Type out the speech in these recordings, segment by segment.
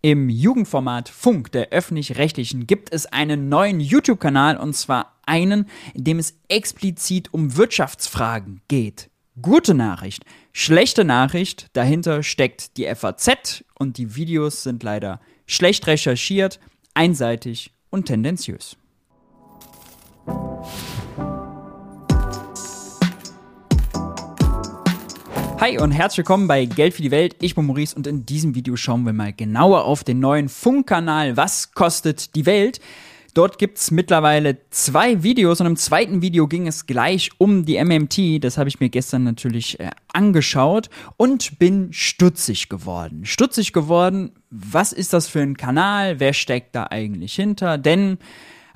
Im Jugendformat Funk der öffentlich-rechtlichen gibt es einen neuen YouTube-Kanal und zwar einen, in dem es explizit um Wirtschaftsfragen geht. Gute Nachricht. Schlechte Nachricht, dahinter steckt die FAZ und die Videos sind leider schlecht recherchiert, einseitig und tendenziös. Hi und herzlich willkommen bei Geld für die Welt. Ich bin Maurice und in diesem Video schauen wir mal genauer auf den neuen Funkkanal Was kostet die Welt? Dort gibt es mittlerweile zwei Videos und im zweiten Video ging es gleich um die MMT. Das habe ich mir gestern natürlich äh, angeschaut und bin stutzig geworden. Stutzig geworden, was ist das für ein Kanal? Wer steckt da eigentlich hinter? Denn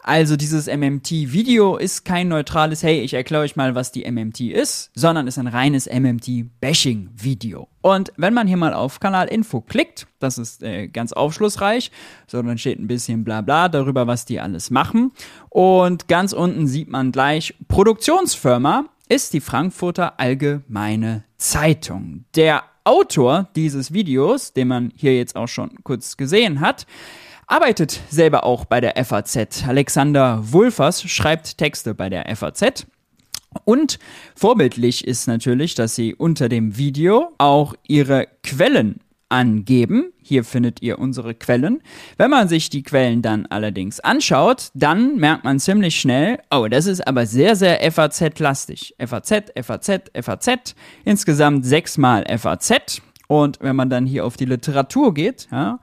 also dieses MMT-Video ist kein neutrales, hey, ich erkläre euch mal, was die MMT ist, sondern ist ein reines MMT-Bashing-Video. Und wenn man hier mal auf Kanal Info klickt, das ist äh, ganz aufschlussreich, so dann steht ein bisschen bla bla darüber, was die alles machen. Und ganz unten sieht man gleich, Produktionsfirma ist die Frankfurter Allgemeine Zeitung. Der Autor dieses Videos, den man hier jetzt auch schon kurz gesehen hat, arbeitet selber auch bei der FAZ. Alexander Wulfers schreibt Texte bei der FAZ. Und vorbildlich ist natürlich, dass sie unter dem Video auch ihre Quellen angeben. Hier findet ihr unsere Quellen. Wenn man sich die Quellen dann allerdings anschaut, dann merkt man ziemlich schnell, oh, das ist aber sehr, sehr FAZ-lastig. FAZ, FAZ, FAZ, insgesamt sechsmal FAZ. Und wenn man dann hier auf die Literatur geht, ja,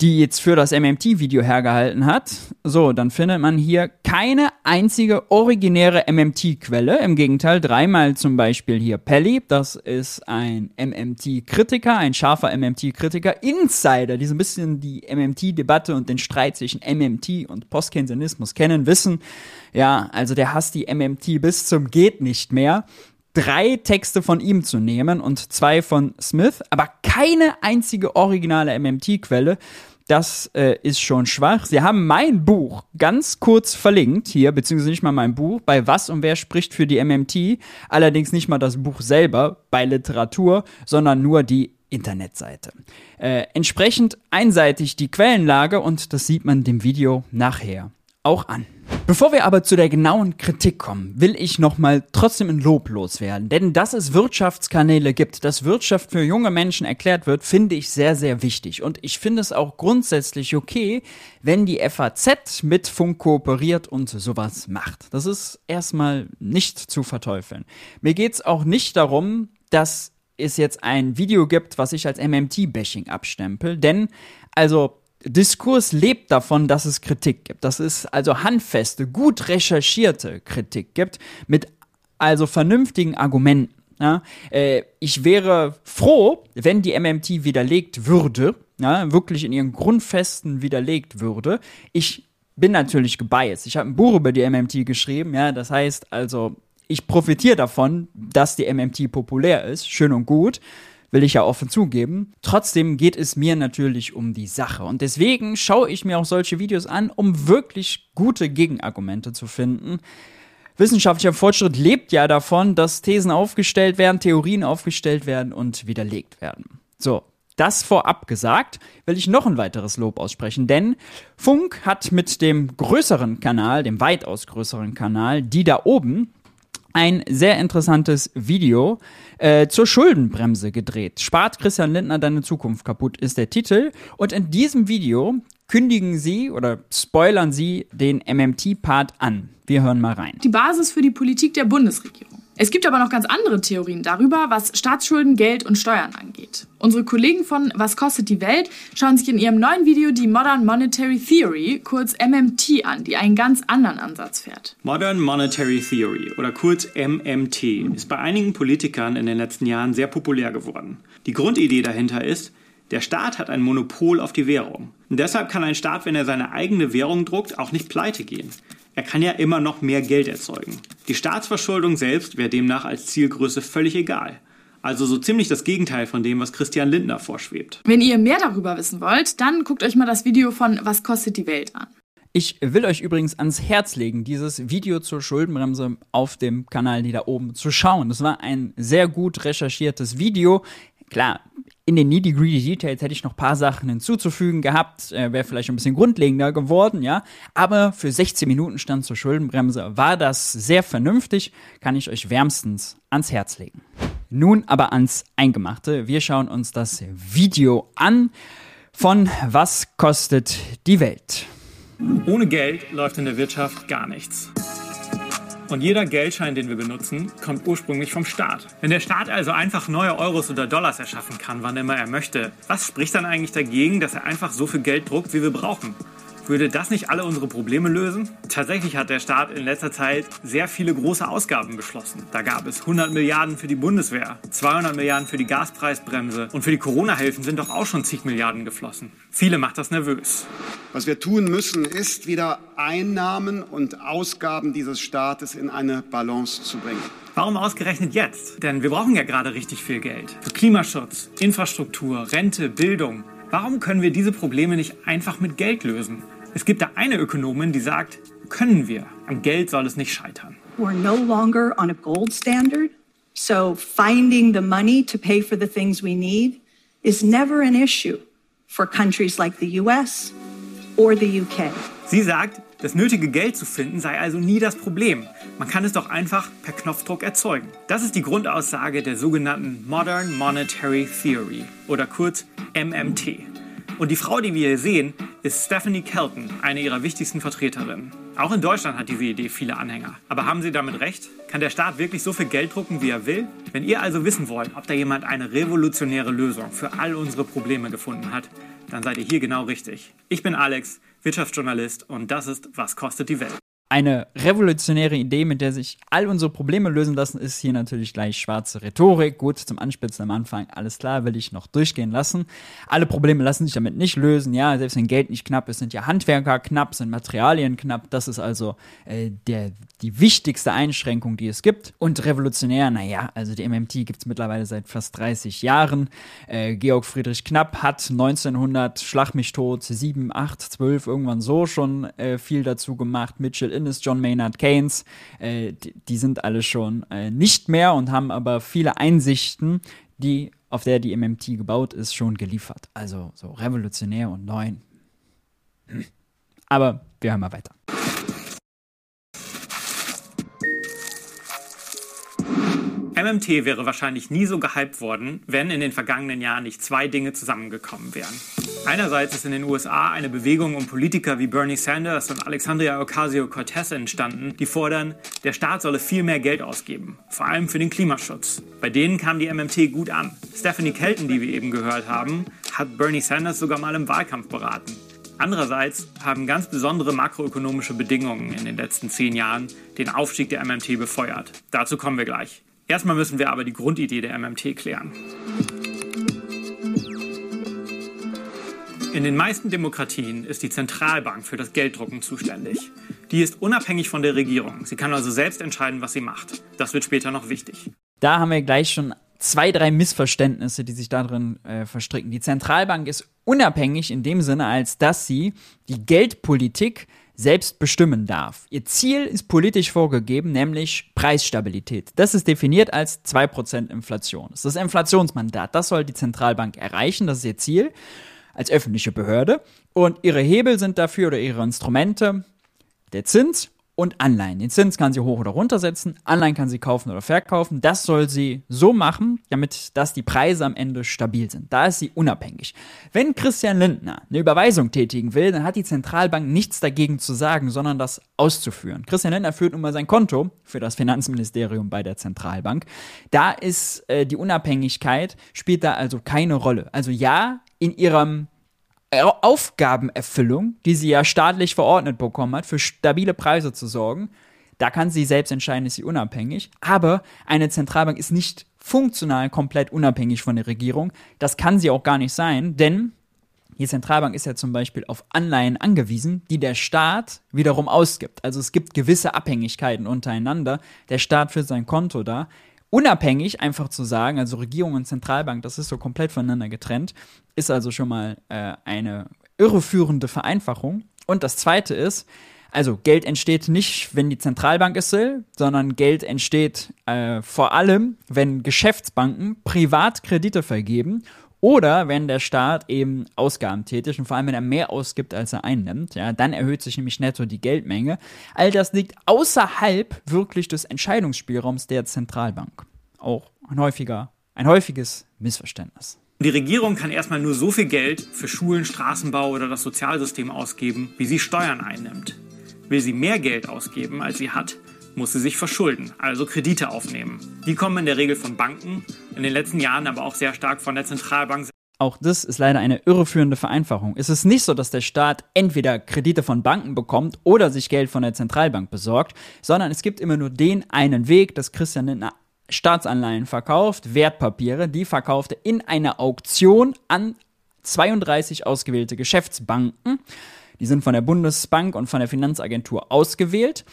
die jetzt für das MMT-Video hergehalten hat. So, dann findet man hier keine einzige originäre MMT-Quelle. Im Gegenteil, dreimal zum Beispiel hier Pelly, das ist ein MMT-Kritiker, ein scharfer MMT-Kritiker, Insider, die so ein bisschen die MMT-Debatte und den Streit zwischen MMT und Postkensianismus kennen, wissen, ja, also der hasst die MMT bis zum geht nicht mehr drei Texte von ihm zu nehmen und zwei von Smith, aber keine einzige originale MMT-Quelle. Das äh, ist schon schwach. Sie haben mein Buch ganz kurz verlinkt hier, beziehungsweise nicht mal mein Buch, bei Was und Wer spricht für die MMT. Allerdings nicht mal das Buch selber bei Literatur, sondern nur die Internetseite. Äh, entsprechend einseitig die Quellenlage und das sieht man dem Video nachher auch an. Bevor wir aber zu der genauen Kritik kommen, will ich nochmal trotzdem ein Lob loswerden. Denn dass es Wirtschaftskanäle gibt, dass Wirtschaft für junge Menschen erklärt wird, finde ich sehr, sehr wichtig. Und ich finde es auch grundsätzlich okay, wenn die FAZ mit Funk kooperiert und sowas macht. Das ist erstmal nicht zu verteufeln. Mir geht es auch nicht darum, dass es jetzt ein Video gibt, was ich als MMT-Bashing abstempel. Denn, also, Diskurs lebt davon, dass es Kritik gibt. Dass es also handfeste, gut recherchierte Kritik gibt, mit also vernünftigen Argumenten. Ja, äh, ich wäre froh, wenn die MMT widerlegt würde, ja, wirklich in ihren Grundfesten widerlegt würde. Ich bin natürlich gebiased. Ich habe ein Buch über die MMT geschrieben, ja, das heißt also, ich profitiere davon, dass die MMT populär ist, schön und gut will ich ja offen zugeben. Trotzdem geht es mir natürlich um die Sache. Und deswegen schaue ich mir auch solche Videos an, um wirklich gute Gegenargumente zu finden. Wissenschaftlicher Fortschritt lebt ja davon, dass Thesen aufgestellt werden, Theorien aufgestellt werden und widerlegt werden. So, das vorab gesagt, will ich noch ein weiteres Lob aussprechen, denn Funk hat mit dem größeren Kanal, dem weitaus größeren Kanal, die da oben, ein sehr interessantes Video äh, zur Schuldenbremse gedreht. Spart Christian Lindner deine Zukunft kaputt ist der Titel. Und in diesem Video kündigen sie oder spoilern sie den MMT-Part an. Wir hören mal rein. Die Basis für die Politik der Bundesregierung. Es gibt aber noch ganz andere Theorien darüber, was Staatsschulden, Geld und Steuern angeht. Unsere Kollegen von Was kostet die Welt schauen sich in ihrem neuen Video die Modern Monetary Theory, kurz MMT, an, die einen ganz anderen Ansatz fährt. Modern Monetary Theory oder kurz MMT ist bei einigen Politikern in den letzten Jahren sehr populär geworden. Die Grundidee dahinter ist, der Staat hat ein Monopol auf die Währung. Und deshalb kann ein Staat, wenn er seine eigene Währung druckt, auch nicht pleite gehen. Er kann ja immer noch mehr Geld erzeugen. Die Staatsverschuldung selbst wäre demnach als Zielgröße völlig egal. Also so ziemlich das Gegenteil von dem, was Christian Lindner vorschwebt. Wenn ihr mehr darüber wissen wollt, dann guckt euch mal das Video von Was kostet die Welt an. Ich will euch übrigens ans Herz legen, dieses Video zur Schuldenbremse auf dem Kanal, die da oben zu schauen. Das war ein sehr gut recherchiertes Video. Klar, in den Needy Greedy Details hätte ich noch ein paar Sachen hinzuzufügen gehabt, äh, wäre vielleicht ein bisschen grundlegender geworden, ja. Aber für 16 Minuten Stand zur Schuldenbremse war das sehr vernünftig, kann ich euch wärmstens ans Herz legen. Nun aber ans Eingemachte. Wir schauen uns das Video an von Was kostet die Welt? Ohne Geld läuft in der Wirtschaft gar nichts. Und jeder Geldschein, den wir benutzen, kommt ursprünglich vom Staat. Wenn der Staat also einfach neue Euros oder Dollars erschaffen kann, wann immer er möchte, was spricht dann eigentlich dagegen, dass er einfach so viel Geld druckt, wie wir brauchen? Würde das nicht alle unsere Probleme lösen? Tatsächlich hat der Staat in letzter Zeit sehr viele große Ausgaben beschlossen. Da gab es 100 Milliarden für die Bundeswehr, 200 Milliarden für die Gaspreisbremse und für die Corona-Hilfen sind doch auch schon zig Milliarden geflossen. Viele macht das nervös. Was wir tun müssen, ist wieder Einnahmen und Ausgaben dieses Staates in eine Balance zu bringen. Warum ausgerechnet jetzt? Denn wir brauchen ja gerade richtig viel Geld. Für Klimaschutz, Infrastruktur, Rente, Bildung. Warum können wir diese Probleme nicht einfach mit Geld lösen? Es gibt da eine Ökonomin, die sagt, können wir. Am Geld soll es nicht scheitern. We're no longer on a gold standard, so finding the money to pay for the things we need is never an issue for countries like the US or the UK. Sie sagt, das nötige Geld zu finden sei also nie das Problem. Man kann es doch einfach per Knopfdruck erzeugen. Das ist die Grundaussage der sogenannten Modern Monetary Theory oder kurz MMT. Und die Frau, die wir hier sehen, ist Stephanie Kelton, eine ihrer wichtigsten Vertreterinnen. Auch in Deutschland hat diese Idee viele Anhänger. Aber haben Sie damit recht? Kann der Staat wirklich so viel Geld drucken, wie er will? Wenn ihr also wissen wollt, ob da jemand eine revolutionäre Lösung für all unsere Probleme gefunden hat, dann seid ihr hier genau richtig. Ich bin Alex, Wirtschaftsjournalist und das ist Was kostet die Welt? Eine revolutionäre Idee, mit der sich all unsere Probleme lösen lassen, ist hier natürlich gleich schwarze Rhetorik. Gut, zum Anspitzen am Anfang, alles klar, will ich noch durchgehen lassen. Alle Probleme lassen sich damit nicht lösen. Ja, selbst wenn Geld nicht knapp ist, sind ja Handwerker knapp, sind Materialien knapp. Das ist also äh, der, die wichtigste Einschränkung, die es gibt. Und revolutionär, naja, also die MMT gibt es mittlerweile seit fast 30 Jahren. Äh, Georg Friedrich Knapp hat 1900, schlag mich tot, 7, 8, 12, irgendwann so schon äh, viel dazu gemacht. Mitchell Innes, John Maynard Keynes, äh, die, die, sind alle schon äh, nicht mehr und haben aber viele Einsichten, die auf der die MMT gebaut ist, schon geliefert. Also so revolutionär und neu. Aber wir hören mal weiter. MMT wäre wahrscheinlich nie so gehypt worden, wenn in den vergangenen Jahren nicht zwei Dinge zusammengekommen wären. Einerseits ist in den USA eine Bewegung um Politiker wie Bernie Sanders und Alexandria Ocasio-Cortez entstanden, die fordern, der Staat solle viel mehr Geld ausgeben, vor allem für den Klimaschutz. Bei denen kam die MMT gut an. Stephanie Kelton, die wir eben gehört haben, hat Bernie Sanders sogar mal im Wahlkampf beraten. Andererseits haben ganz besondere makroökonomische Bedingungen in den letzten zehn Jahren den Aufstieg der MMT befeuert. Dazu kommen wir gleich. Erstmal müssen wir aber die Grundidee der MMT klären. In den meisten Demokratien ist die Zentralbank für das Gelddrucken zuständig. Die ist unabhängig von der Regierung. Sie kann also selbst entscheiden, was sie macht. Das wird später noch wichtig. Da haben wir gleich schon zwei, drei Missverständnisse, die sich darin äh, verstricken. Die Zentralbank ist unabhängig in dem Sinne, als dass sie die Geldpolitik selbst bestimmen darf. Ihr Ziel ist politisch vorgegeben, nämlich Preisstabilität. Das ist definiert als 2% Inflation. Das ist das Inflationsmandat. Das soll die Zentralbank erreichen. Das ist ihr Ziel als öffentliche Behörde. Und ihre Hebel sind dafür oder ihre Instrumente der Zins und Anleihen. Den Zins kann sie hoch oder runter setzen, Anleihen kann sie kaufen oder verkaufen. Das soll sie so machen, damit dass die Preise am Ende stabil sind. Da ist sie unabhängig. Wenn Christian Lindner eine Überweisung tätigen will, dann hat die Zentralbank nichts dagegen zu sagen, sondern das auszuführen. Christian Lindner führt nun mal sein Konto für das Finanzministerium bei der Zentralbank. Da ist äh, die Unabhängigkeit, spielt da also keine Rolle. Also ja, in ihrem Aufgabenerfüllung, die sie ja staatlich verordnet bekommen hat, für stabile Preise zu sorgen, da kann sie selbst entscheiden, ist sie unabhängig. Aber eine Zentralbank ist nicht funktional komplett unabhängig von der Regierung. Das kann sie auch gar nicht sein, denn die Zentralbank ist ja zum Beispiel auf Anleihen angewiesen, die der Staat wiederum ausgibt. Also es gibt gewisse Abhängigkeiten untereinander. Der Staat führt sein Konto da unabhängig einfach zu sagen, also Regierung und Zentralbank, das ist so komplett voneinander getrennt, ist also schon mal äh, eine irreführende Vereinfachung. Und das Zweite ist, also Geld entsteht nicht, wenn die Zentralbank es will, sondern Geld entsteht äh, vor allem, wenn Geschäftsbanken Privatkredite vergeben Oder wenn der Staat eben Ausgaben tätigt und vor allem, wenn er mehr ausgibt, als er einnimmt, ja, dann erhöht sich nämlich netto die Geldmenge. All das liegt außerhalb wirklich des Entscheidungsspielraums der Zentralbank. Auch ein häufiger, ein häufiges Missverständnis. Die Regierung kann erstmal nur so viel Geld für Schulen, Straßenbau oder das Sozialsystem ausgeben, wie sie Steuern einnimmt. Will sie mehr Geld ausgeben, als sie hat, muss sie sich verschulden, also Kredite aufnehmen. Die kommen in der Regel von Banken, in den letzten Jahren aber auch sehr stark von der Zentralbank. Auch das ist leider eine irreführende Vereinfachung. Es ist nicht so, dass der Staat entweder Kredite von Banken bekommt oder sich Geld von der Zentralbank besorgt, sondern es gibt immer nur den einen Weg, dass Christian Lindner Staatsanleihen verkauft, Wertpapiere, die verkaufte in einer Auktion an 32 ausgewählte Geschäftsbanken. Die sind von der Bundesbank und von der Finanzagentur ausgewählt.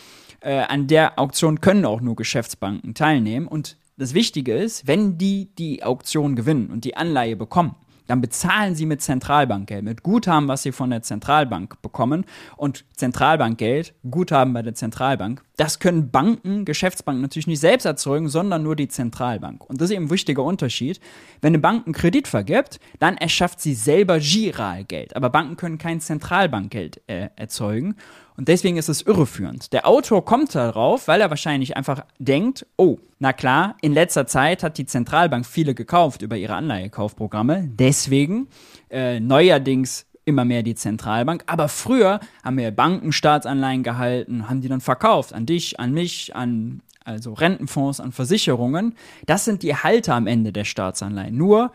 Äh, an der Auktion können auch nur Geschäftsbanken teilnehmen. Und das Wichtige ist, wenn die die Auktion gewinnen und die Anleihe bekommen, dann bezahlen sie mit Zentralbankgeld, mit Guthaben, was sie von der Zentralbank bekommen. Und Zentralbankgeld, Guthaben bei der Zentralbank, das können Banken, Geschäftsbanken natürlich nicht selbst erzeugen, sondern nur die Zentralbank. Und das ist eben ein wichtiger Unterschied. Wenn eine Bank einen Kredit vergibt, dann erschafft sie selber Giralgeld. Aber Banken können kein Zentralbankgeld äh, erzeugen. Und deswegen ist es irreführend. Der Autor kommt darauf, weil er wahrscheinlich einfach denkt, oh, na klar, in letzter Zeit hat die Zentralbank viele gekauft über ihre Anleihekaufprogramme. Deswegen äh, neuerdings immer mehr die Zentralbank. Aber früher haben wir Banken Staatsanleihen gehalten, haben die dann verkauft an dich, an mich, an also Rentenfonds, an Versicherungen. Das sind die Halter am Ende der Staatsanleihen. Nur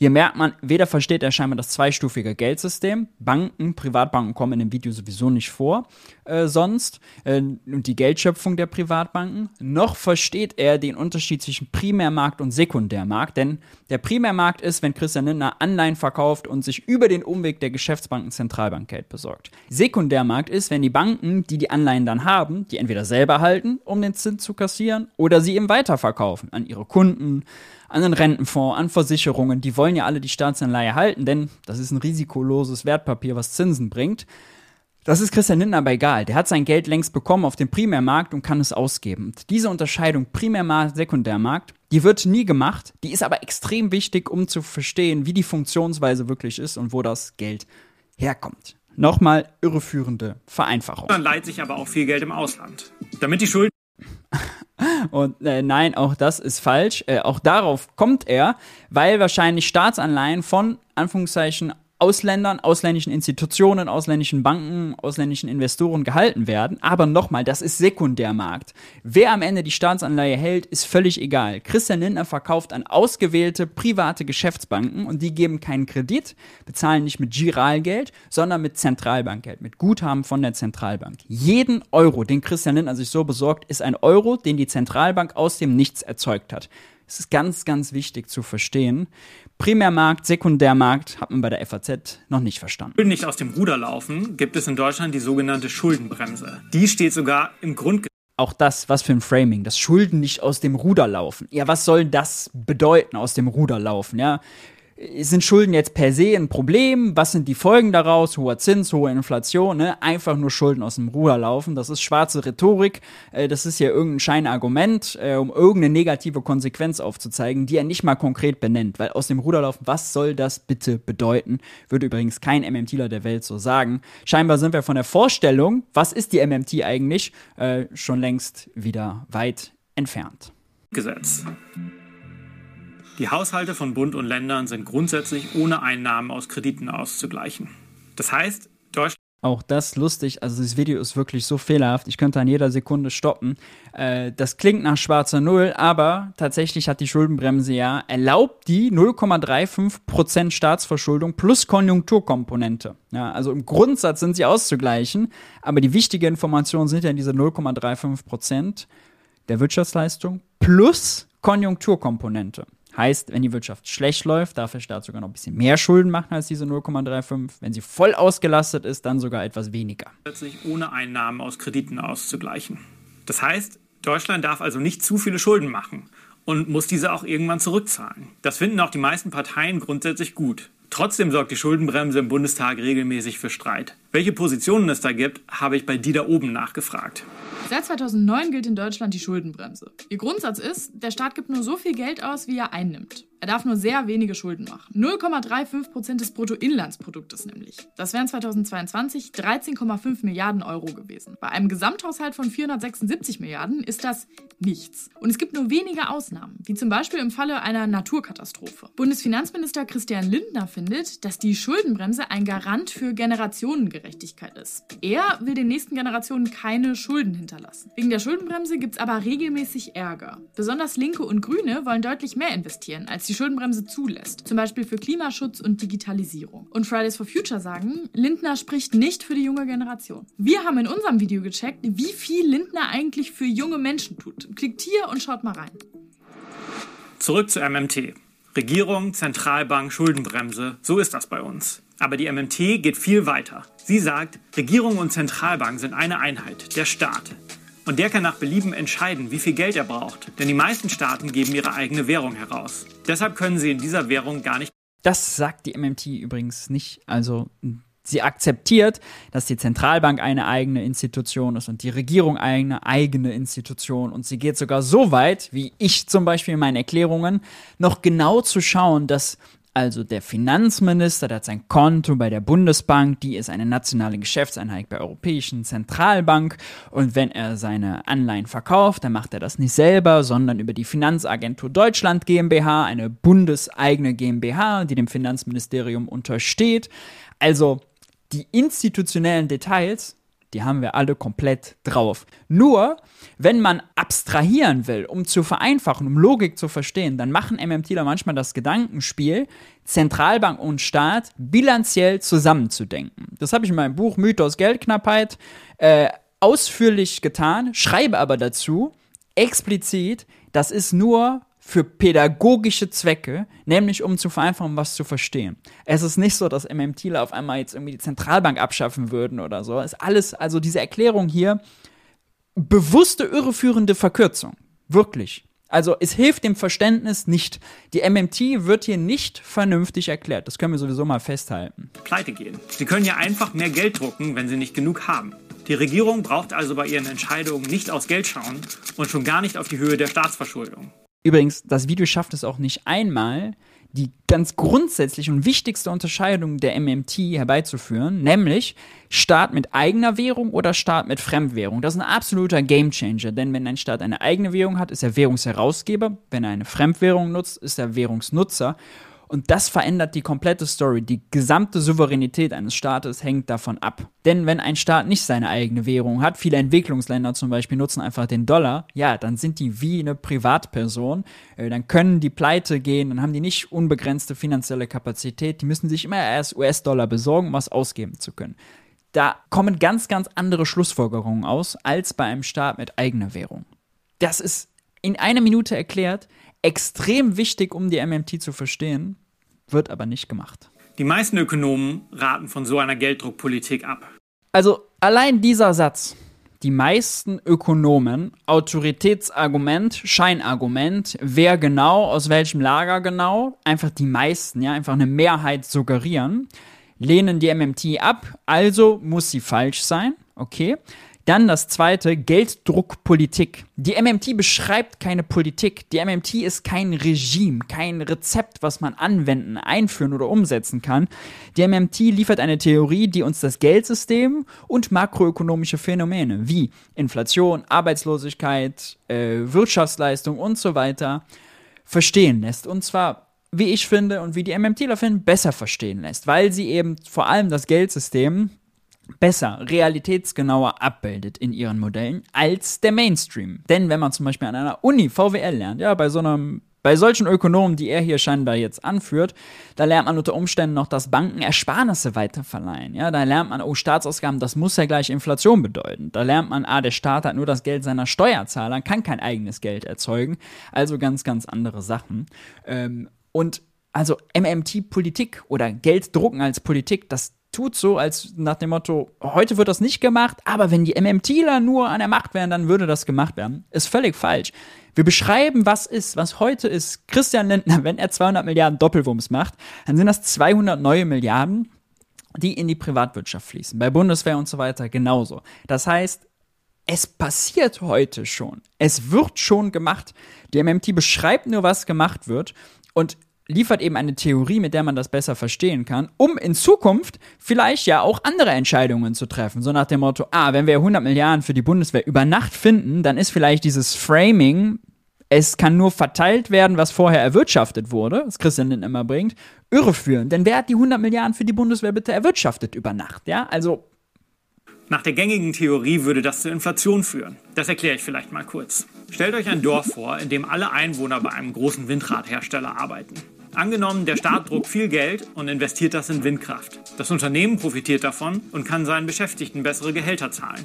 hier merkt man, weder versteht er scheinbar das zweistufige Geldsystem. Banken, Privatbanken kommen in dem Video sowieso nicht vor, äh, sonst, äh, und die Geldschöpfung der Privatbanken, noch versteht er den Unterschied zwischen Primärmarkt und Sekundärmarkt. Denn der Primärmarkt ist, wenn Christian Lindner Anleihen verkauft und sich über den Umweg der Geschäftsbanken Zentralbank Geld besorgt. Sekundärmarkt ist, wenn die Banken, die die Anleihen dann haben, die entweder selber halten, um den Zins zu kassieren, oder sie eben weiterverkaufen an ihre Kunden, an den Rentenfonds, an Versicherungen, die wollen ja alle die Staatsanleihe halten, denn das ist ein risikoloses Wertpapier, was Zinsen bringt. Das ist Christian Lindner aber egal. Der hat sein Geld längst bekommen auf dem Primärmarkt und kann es ausgeben. Und diese Unterscheidung Primärmarkt, Sekundärmarkt, die wird nie gemacht. Die ist aber extrem wichtig, um zu verstehen, wie die Funktionsweise wirklich ist und wo das Geld herkommt. Nochmal irreführende Vereinfachung. Man leiht sich aber auch viel Geld im Ausland. Damit die Schulden und äh, nein, auch das ist falsch. Äh, auch darauf kommt er, weil wahrscheinlich Staatsanleihen von Anführungszeichen Ausländern, ausländischen Institutionen, ausländischen Banken, ausländischen Investoren gehalten werden. Aber nochmal, das ist Sekundärmarkt. Wer am Ende die Staatsanleihe hält, ist völlig egal. Christian Lindner verkauft an ausgewählte private Geschäftsbanken und die geben keinen Kredit, bezahlen nicht mit Giralgeld, sondern mit Zentralbankgeld, mit Guthaben von der Zentralbank. Jeden Euro, den Christian Lindner sich so besorgt, ist ein Euro, den die Zentralbank aus dem Nichts erzeugt hat. Es ist ganz, ganz wichtig zu verstehen. Primärmarkt, Sekundärmarkt hat man bei der FAZ noch nicht verstanden. Nicht aus dem Ruder laufen, gibt es in Deutschland die sogenannte Schuldenbremse. Die steht sogar im Grundgesetz. Auch das, was für ein Framing, das Schulden nicht aus dem Ruder laufen. Ja, was soll das bedeuten, aus dem Ruder laufen? Ja, sind Schulden jetzt per se ein Problem? Was sind die Folgen daraus? Hoher Zins, hohe Inflation, ne? Einfach nur Schulden aus dem Ruder laufen. Das ist schwarze Rhetorik. Äh, das ist ja irgendein Scheinargument, äh, um irgendeine negative Konsequenz aufzuzeigen, die er nicht mal konkret benennt. Weil aus dem Ruder laufen, was soll das bitte bedeuten? Würde übrigens kein MMTler der Welt so sagen. Scheinbar sind wir von der Vorstellung, was ist die MMT eigentlich, äh, schon längst wieder weit entfernt. Gesetz. Die Haushalte von Bund und Ländern sind grundsätzlich ohne Einnahmen aus Krediten auszugleichen. Das heißt, Deutschland auch das lustig, also dieses Video ist wirklich so fehlerhaft, ich könnte an jeder Sekunde stoppen. Äh, das klingt nach schwarzer Null, aber tatsächlich hat die Schuldenbremse ja erlaubt die 0,35% Staatsverschuldung plus Konjunkturkomponente. Ja, also im Grundsatz sind sie auszugleichen, aber die wichtige Information sind ja diese 0,35% der Wirtschaftsleistung plus Konjunkturkomponente. Heißt, wenn die Wirtschaft schlecht läuft, darf der Staat sogar noch ein bisschen mehr Schulden machen als diese 0,35. Wenn sie voll ausgelastet ist, dann sogar etwas weniger. Plötzlich ohne Einnahmen aus Krediten auszugleichen. Das heißt, Deutschland darf also nicht zu viele Schulden machen und muss diese auch irgendwann zurückzahlen. Das finden auch die meisten Parteien grundsätzlich gut. Trotzdem sorgt die Schuldenbremse im Bundestag regelmäßig für Streit. Welche Positionen es da gibt, habe ich bei die da oben nachgefragt. Seit 2009 gilt in Deutschland die Schuldenbremse. Ihr Grundsatz ist, der Staat gibt nur so viel Geld aus, wie er einnimmt. Er darf nur sehr wenige Schulden machen. 0,35 Prozent des Bruttoinlandsproduktes nämlich. Das wären 2022 13,5 Milliarden Euro gewesen. Bei einem Gesamthaushalt von 476 Milliarden ist das nichts. Und es gibt nur wenige Ausnahmen, wie zum Beispiel im Falle einer Naturkatastrophe. Bundesfinanzminister Christian Lindner findet, dass die Schuldenbremse ein Garant für Generationengerechtigkeit ist. Er will den nächsten Generationen keine Schulden hinterlassen. Wegen der Schuldenbremse gibt es aber regelmäßig Ärger. Besonders Linke und Grüne wollen deutlich mehr investieren als die Schuldenbremse zulässt, zum Beispiel für Klimaschutz und Digitalisierung. Und Fridays for Future sagen, Lindner spricht nicht für die junge Generation. Wir haben in unserem Video gecheckt, wie viel Lindner eigentlich für junge Menschen tut. Klickt hier und schaut mal rein. Zurück zu MMT. Regierung, Zentralbank, Schuldenbremse, so ist das bei uns. Aber die MMT geht viel weiter. Sie sagt, Regierung und Zentralbank sind eine Einheit, der Staat. Und der kann nach Belieben entscheiden, wie viel Geld er braucht. Denn die meisten Staaten geben ihre eigene Währung heraus. Deshalb können sie in dieser Währung gar nicht. Das sagt die MMT übrigens nicht. Also sie akzeptiert, dass die Zentralbank eine eigene Institution ist und die Regierung eine eigene Institution. Und sie geht sogar so weit, wie ich zum Beispiel in meinen Erklärungen, noch genau zu schauen, dass also der Finanzminister, der hat sein Konto bei der Bundesbank, die ist eine nationale Geschäftseinheit bei der Europäischen Zentralbank und wenn er seine Anleihen verkauft, dann macht er das nicht selber, sondern über die Finanzagentur Deutschland GmbH, eine bundeseigene GmbH, die dem Finanzministerium untersteht. Also die institutionellen Details die haben wir alle komplett drauf. Nur, wenn man abstrahieren will, um zu vereinfachen, um Logik zu verstehen, dann machen MMTler manchmal das Gedankenspiel, Zentralbank und Staat bilanziell zusammenzudenken. Das habe ich in meinem Buch Mythos Geldknappheit äh, ausführlich getan, schreibe aber dazu explizit, das ist nur für pädagogische Zwecke, nämlich um zu vereinfachen, was zu verstehen. Es ist nicht so, dass MMTler auf einmal jetzt irgendwie die Zentralbank abschaffen würden oder so. Es ist alles, also diese Erklärung hier, bewusste irreführende Verkürzung. Wirklich. Also es hilft dem Verständnis nicht. Die MMT wird hier nicht vernünftig erklärt. Das können wir sowieso mal festhalten. Pleite gehen. Sie können ja einfach mehr Geld drucken, wenn sie nicht genug haben. Die Regierung braucht also bei ihren Entscheidungen nicht aufs Geld schauen und schon gar nicht auf die Höhe der Staatsverschuldung. Übrigens, das Video schafft es auch nicht einmal, die ganz grundsätzliche und wichtigste Unterscheidung der MMT herbeizuführen, nämlich Staat mit eigener Währung oder Staat mit Fremdwährung. Das ist ein absoluter Gamechanger, denn wenn ein Staat eine eigene Währung hat, ist er Währungsherausgeber, wenn er eine Fremdwährung nutzt, ist er Währungsnutzer. Und das verändert die komplette Story. Die gesamte Souveränität eines Staates hängt davon ab. Denn wenn ein Staat nicht seine eigene Währung hat, viele Entwicklungsländer zum Beispiel nutzen einfach den Dollar, ja, dann sind die wie eine Privatperson, äh, dann können die pleite gehen, dann haben die nicht unbegrenzte finanzielle Kapazität, die müssen sich immer erst US-Dollar besorgen, um was ausgeben zu können. Da kommen ganz, ganz andere Schlussfolgerungen aus, als bei einem Staat mit eigener Währung. Das ist in einer Minute erklärt, extrem wichtig, um die MMT zu verstehen, wird aber nicht gemacht. Die meisten Ökonomen raten von so einer Gelddruckpolitik ab. Also allein dieser Satz, die meisten Ökonomen, Autoritätsargument, Scheinargument, wer genau, aus welchem Lager genau, einfach die meisten, ja, einfach eine Mehrheit suggerieren, lehnen die MMT ab, also muss sie falsch sein, okay. Dann das zweite, Gelddruckpolitik. Die MMT beschreibt keine Politik. Die MMT ist kein Regime, kein Rezept, was man anwenden, einführen oder umsetzen kann. Die MMT liefert eine Theorie, die uns das Geldsystem und makroökonomische Phänomene wie Inflation, Arbeitslosigkeit, äh, Wirtschaftsleistung und so weiter verstehen lässt. Und zwar wie ich finde und wie die MMTler finden, besser verstehen lässt, weil sie eben vor allem das Geldsystem besser, realitätsgenauer abbildet in ihren Modellen als der Mainstream. Denn wenn man zum Beispiel an einer Uni VWL lernt, ja, bei so einem bei solchen Ökonomen, die er hier scheinbar jetzt anführt, da lernt man unter Umständen noch, dass Banken Ersparnisse weiterverleihen. Ja, da lernt man, oh, Staatsausgaben, das muss ja gleich Inflation bedeuten. Da lernt man, ah, der Staat hat nur das Geld seiner Steuerzahler, kann kein eigenes Geld erzeugen. Also ganz, ganz andere Sachen. Ähm, und also MMT-Politik oder Geld drucken als Politik, das tut so, als nach dem Motto, heute wird das nicht gemacht, aber wenn die MMTler nur an der Macht wären, dann würde das gemacht werden. Ist völlig falsch. Wir beschreiben, was ist, was heute ist. Christian Lindner, wenn er 200 Milliarden Doppelwumms macht, dann sind das 200 neue Milliarden. die in die Privatwirtschaft fließen. Bei Bundeswehr und so weiter genauso. Das heißt, es passiert heute schon. Es wird schon gemacht. Die MMT beschreibt nur, was gemacht wird und liefert eben eine Theorie, mit der man das besser verstehen kann, um in Zukunft vielleicht ja auch andere Entscheidungen zu treffen. So nach dem Motto, ah, wenn wir 100 Milliarden für die Bundeswehr über Nacht finden, dann ist vielleicht dieses Framing, es kann nur verteilt werden, was vorher erwirtschaftet wurde, was Christian Lindner immer bringt, irreführend. Denn wer hat die 100 Milliarden für die Bundeswehr bitte erwirtschaftet über Nacht? Ja, also nach der gängigen Theorie würde das zur Inflation führen. Das erkläre ich vielleicht mal kurz. Stellt euch ein Dorf vor, in dem alle Einwohner bei einem großen Windradhersteller arbeiten. Angenommen, der Staat druckt viel Geld und investiert das in Windkraft. Das Unternehmen profitiert davon und kann seinen Beschäftigten bessere Gehälter zahlen.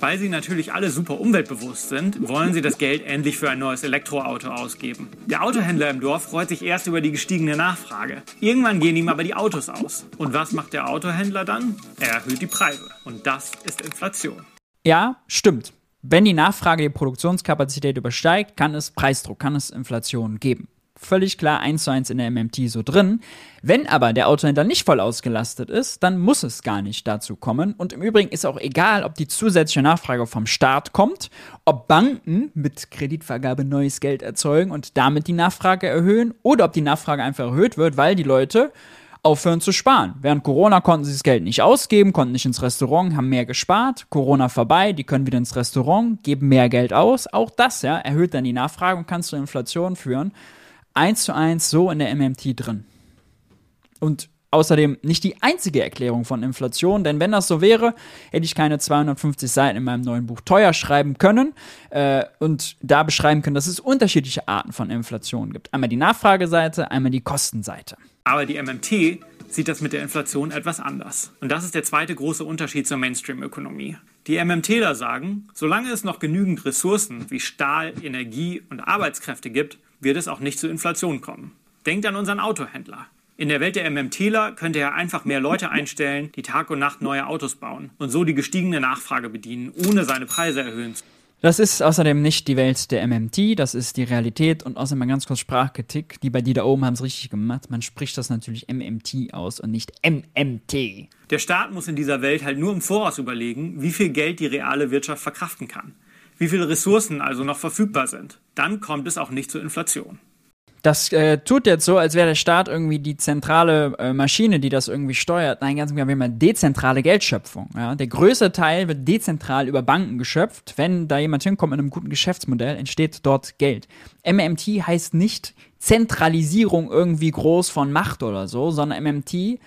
Weil sie natürlich alle super umweltbewusst sind, wollen sie das Geld endlich für ein neues Elektroauto ausgeben. Der Autohändler im Dorf freut sich erst über die gestiegene Nachfrage. Irgendwann gehen ihm aber die Autos aus. Und was macht der Autohändler dann? Er erhöht die Preise. Und das ist Inflation. Ja, stimmt. Wenn die Nachfrage die Produktionskapazität übersteigt, kann es Preisdruck, kann es Inflation geben völlig klar eins zu eins in der MMT so drin. Wenn aber der Autohändler nicht voll ausgelastet ist, dann muss es gar nicht dazu kommen. Und im Übrigen ist auch egal, ob die zusätzliche Nachfrage vom Staat kommt, ob Banken mit Kreditvergabe neues Geld erzeugen und damit die Nachfrage erhöhen oder ob die Nachfrage einfach erhöht wird, weil die Leute aufhören zu sparen. Während Corona konnten sie das Geld nicht ausgeben, konnten nicht ins Restaurant, haben mehr gespart. Corona vorbei, die können wieder ins Restaurant, geben mehr Geld aus. Auch das ja, erhöht dann die Nachfrage und kann zu Inflation führen eins zu eins so in der MMT drin. Und außerdem nicht die einzige Erklärung von Inflation, denn wenn das so wäre, hätte ich keine 250 Seiten in meinem neuen Buch teuer schreiben können äh, und da beschreiben können, dass es unterschiedliche Arten von Inflation gibt. Einmal die Nachfrageseite, einmal die Kostenseite. Aber die MMT sieht das mit der Inflation etwas anders. Und das ist der zweite große Unterschied zur Mainstream-Ökonomie. Die MMTler sagen, solange es noch genügend Ressourcen wie Stahl, Energie und Arbeitskräfte gibt, wird es auch nicht zu Inflation kommen. Denkt an unseren Autohändler. In der Welt der MMTler könnte er einfach mehr Leute einstellen, die Tag und Nacht neue Autos bauen und so die gestiegene Nachfrage bedienen, ohne seine Preise erhöhen zu das ist außerdem nicht die Welt der MMT, das ist die Realität und außerdem mal ganz kurz Sprachkritik. Die bei dir da oben haben es richtig gemacht. Man spricht das natürlich MMT aus und nicht MMT. Der Staat muss in dieser Welt halt nur im Voraus überlegen, wie viel Geld die reale Wirtschaft verkraften kann wie viele Ressourcen also noch verfügbar sind. Dann kommt es auch nicht zur Inflation. Das äh, tut jetzt so, als wäre der Staat irgendwie die zentrale äh, Maschine, die das irgendwie steuert. Nein, ganz genau, wir haben dezentrale Geldschöpfung. Ja? Der größte Teil wird dezentral über Banken geschöpft. Wenn da jemand hinkommt mit einem guten Geschäftsmodell, entsteht dort Geld. MMT heißt nicht Zentralisierung irgendwie groß von Macht oder so, sondern MMT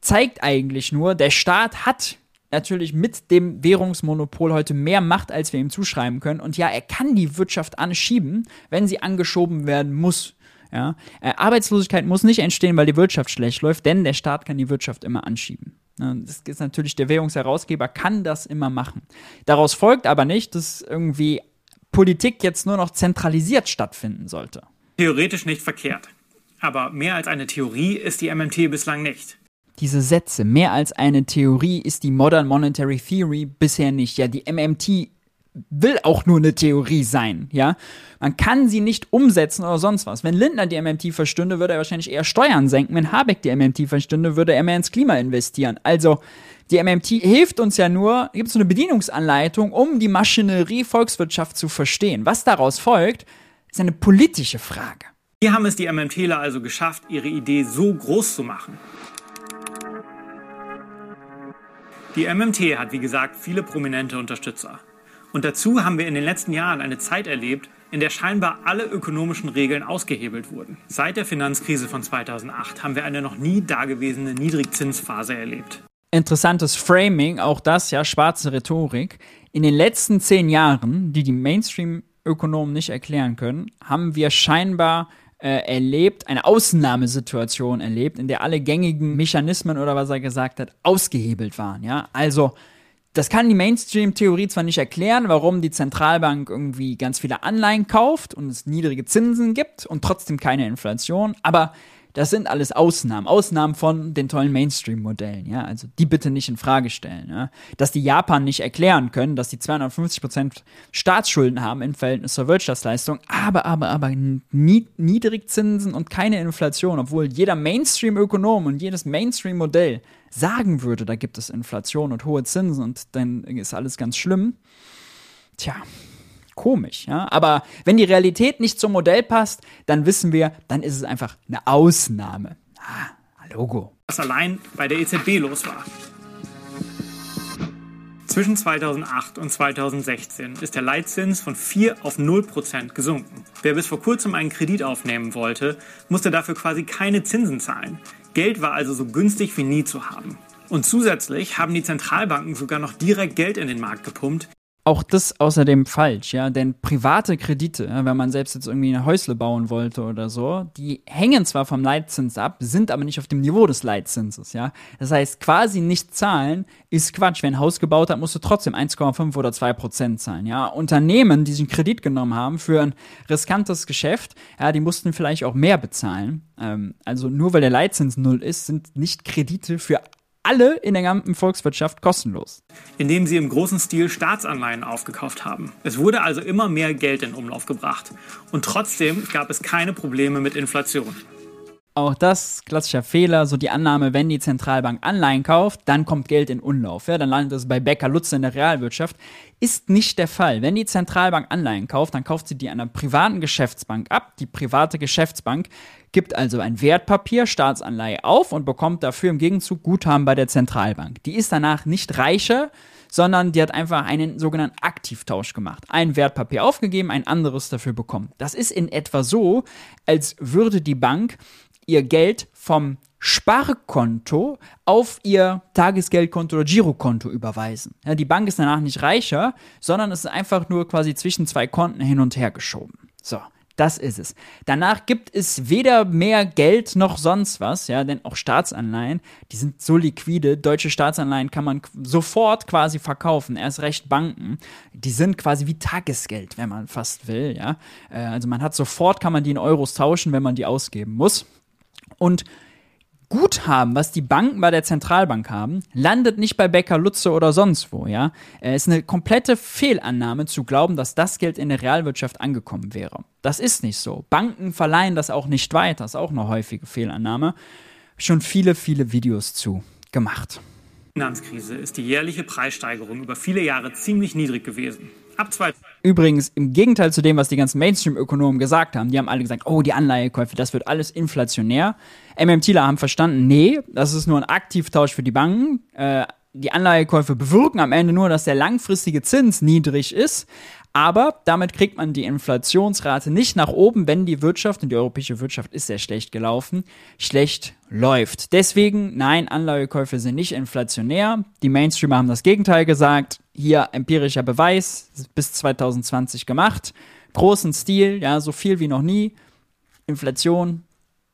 zeigt eigentlich nur, der Staat hat natürlich mit dem Währungsmonopol heute mehr Macht, als wir ihm zuschreiben können. Und ja, er kann die Wirtschaft anschieben, wenn sie angeschoben werden muss. Ja? Äh, Arbeitslosigkeit muss nicht entstehen, weil die Wirtschaft schlecht läuft, denn der Staat kann die Wirtschaft immer anschieben. Ja, das ist natürlich der Währungsherausgeber, kann das immer machen. Daraus folgt aber nicht, dass irgendwie Politik jetzt nur noch zentralisiert stattfinden sollte. Theoretisch nicht verkehrt. Aber mehr als eine Theorie ist die MMT bislang nicht diese Sätze. Mehr als eine Theorie ist die Modern Monetary Theory bisher nicht. Ja, die MMT will auch nur eine Theorie sein, ja. Man kann sie nicht umsetzen oder sonst was. Wenn Lindner die MMT verstünde, würde er wahrscheinlich eher Steuern senken. Wenn Habeck die MMT verstünde, würde er mehr ins Klima investieren. Also, die MMT hilft uns ja nur, gibt es eine Bedienungsanleitung, um die Maschinerie Volkswirtschaft zu verstehen. Was daraus folgt, ist eine politische Frage. Hier haben es die MMTler also geschafft, ihre Idee so groß zu machen. Die MMT hat, wie gesagt, viele prominente Unterstützer. Und dazu haben wir in den letzten Jahren eine Zeit erlebt, in der scheinbar alle ökonomischen Regeln ausgehebelt wurden. Seit der Finanzkrise von 2008 haben wir eine noch nie dagewesene Niedrigzinsphase erlebt. Interessantes Framing, auch das ja schwarze Rhetorik. In den letzten zehn Jahren, die die Mainstream-Ökonomen nicht erklären können, haben wir scheinbar äh, erlebt, eine Ausnahmesituation erlebt, in der alle gängigen Mechanismen oder was er gesagt hat, ausgehebelt waren. Ja, also das kann die Mainstream-Theorie zwar nicht erklären, warum die Zentralbank irgendwie ganz viele Anleihen kauft und es niedrige Zinsen gibt und trotzdem keine Inflation, aber Das sind alles Ausnahmen. Ausnahmen von den tollen Mainstream-Modellen, ja. Also die bitte nicht in Frage stellen, ja. Dass die Japan nicht erklären können, dass die 250 Prozent Staatsschulden haben im Verhältnis zur Wirtschaftsleistung, aber, aber, aber Niedrigzinsen und keine Inflation, obwohl jeder Mainstream-Ökonom und jedes Mainstream-Modell sagen würde, da gibt es Inflation und hohe Zinsen und dann ist alles ganz schlimm. Tja, komisch, ja. Aber wenn die Realität nicht zum Modell passt, dann wissen wir, dann ist es einfach eine Ausnahme. Ah, Logo. Was allein bei der EZB los war. Zwischen 2008 und 2016 ist der Leitzins von 4 auf 0 Prozent gesunken. Wer bis vor kurzem einen Kredit aufnehmen wollte, musste dafür quasi keine Zinsen zahlen. Geld war also so günstig wie nie zu haben. Und zusätzlich haben die Zentralbanken sogar noch direkt Geld in den Markt gepumpt, auch das außerdem falsch, ja, denn private Kredite, wenn man selbst jetzt irgendwie ein Häusle bauen wollte oder so, die hängen zwar vom Leitzins ab, sind aber nicht auf dem Niveau des Leitzinses, ja. Das heißt, quasi nicht zahlen ist Quatsch. Wenn ein Haus gebaut hat, musst du trotzdem 1,5 oder 2 Prozent zahlen, ja. Unternehmen, die sich einen Kredit genommen haben für ein riskantes Geschäft, ja, die mussten vielleicht auch mehr bezahlen. Ähm, also nur weil der Leitzins null ist, sind nicht Kredite für alle in der gesamten Volkswirtschaft kostenlos. Indem sie im großen Stil Staatsanleihen aufgekauft haben. Es wurde also immer mehr Geld in Umlauf gebracht. Und trotzdem gab es keine Probleme mit Inflation. Auch das klassischer Fehler, so die Annahme, wenn die Zentralbank Anleihen kauft, dann kommt Geld in Umlauf. Ja, dann landet es bei Becker Lutze in der Realwirtschaft. Ist nicht der Fall. Wenn die Zentralbank Anleihen kauft, dann kauft sie die einer privaten Geschäftsbank ab. Die private Geschäftsbank gibt also ein Wertpapier, Staatsanleihe auf und bekommt dafür im Gegenzug Guthaben bei der Zentralbank. Die ist danach nicht reicher, sondern die hat einfach einen sogenannten Aktivtausch gemacht. Ein Wertpapier aufgegeben, ein anderes dafür bekommen. Das ist in etwa so, als würde die Bank ihr Geld vom Sparkonto auf ihr Tagesgeldkonto oder Girokonto überweisen. Ja, die Bank ist danach nicht reicher, sondern es ist einfach nur quasi zwischen zwei Konten hin und her geschoben. So. Das ist es. Danach gibt es weder mehr Geld noch sonst was, ja, denn auch Staatsanleihen, die sind so liquide. Deutsche Staatsanleihen kann man sofort quasi verkaufen. Erst recht Banken, die sind quasi wie Tagesgeld, wenn man fast will, ja. Äh, also man hat sofort, kann man die in Euros tauschen, wenn man die ausgeben muss. Und Guthaben, was die Banken bei der Zentralbank haben, landet nicht bei Becker Lutze oder sonst wo, ja. Es ist eine komplette Fehlannahme zu glauben, dass das Geld in der Realwirtschaft angekommen wäre. Das ist nicht so. Banken verleihen das auch nicht weiter. Das ist auch eine häufige Fehlannahme. Schon viele, viele Videos zu gemacht. Finanzkrise ist die jährliche Preissteigerung über viele Jahre ziemlich niedrig gewesen. Ab zwei. Übrigens, im Gegenteil zu dem, was die ganzen Mainstream-Ökonomen gesagt haben, die haben alle gesagt, oh, die Anleihekäufe, das wird alles inflationär. MMTler haben verstanden, nee, das ist nur ein Aktivtausch für die Banken. Äh, die Anleihekäufe bewirken am Ende nur, dass der langfristige Zins niedrig ist. Aber damit kriegt man die Inflationsrate nicht nach oben, wenn die Wirtschaft, und die europäische Wirtschaft ist sehr schlecht gelaufen, schlecht läuft. Deswegen, nein, Anleihekäufe sind nicht inflationär. Die Mainstreamer haben das Gegenteil gesagt. Hier empirischer Beweis, bis 2020 gemacht. Großen Stil, ja, so viel wie noch nie. Inflation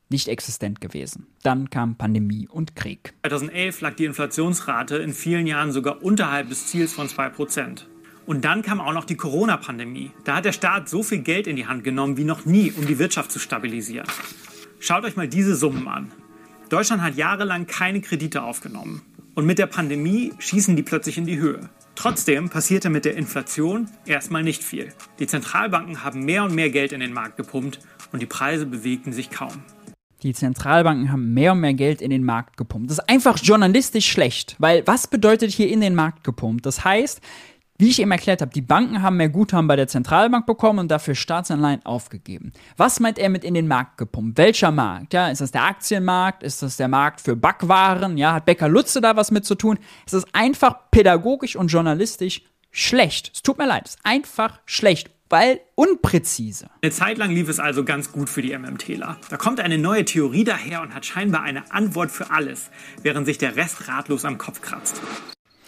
nicht existent gewesen. Dann kam Pandemie und Krieg. 2011 lag die Inflationsrate in vielen Jahren sogar unterhalb des Ziels von 2%. Und dann kam auch noch die Corona-Pandemie. Da hat der Staat so viel Geld in die Hand genommen wie noch nie, um die Wirtschaft zu stabilisieren. Schaut euch mal diese Summen an. Deutschland hat jahrelang keine Kredite aufgenommen. Und mit der Pandemie schießen die plötzlich in die Höhe. Trotzdem passierte mit der Inflation erstmal nicht viel. Die Zentralbanken haben mehr und mehr Geld in den Markt gepumpt und die Preise bewegten sich kaum. Die Zentralbanken haben mehr und mehr Geld in den Markt gepumpt. Das ist einfach journalistisch schlecht, weil was bedeutet hier in den Markt gepumpt? Das heißt, wie ich eben erklärt habe, die Banken haben mehr Guthaben bei der Zentralbank bekommen und dafür Staatsanleihen aufgegeben. Was meint er mit in den Markt gepumpt? Welcher Markt? Ja, ist das der Aktienmarkt? Ist das der Markt für Backwaren? Ja, hat Becker Lutze da was mit zu tun? Es ist einfach pädagogisch und journalistisch schlecht. Es tut mir leid, es ist einfach schlecht weil unpräzise. Eine Zeit lang lief es also ganz gut für die MMTler. Da kommt eine neue Theorie daher und hat scheinbar eine Antwort für alles, während sich der Rest ratlos am Kopf kratzt.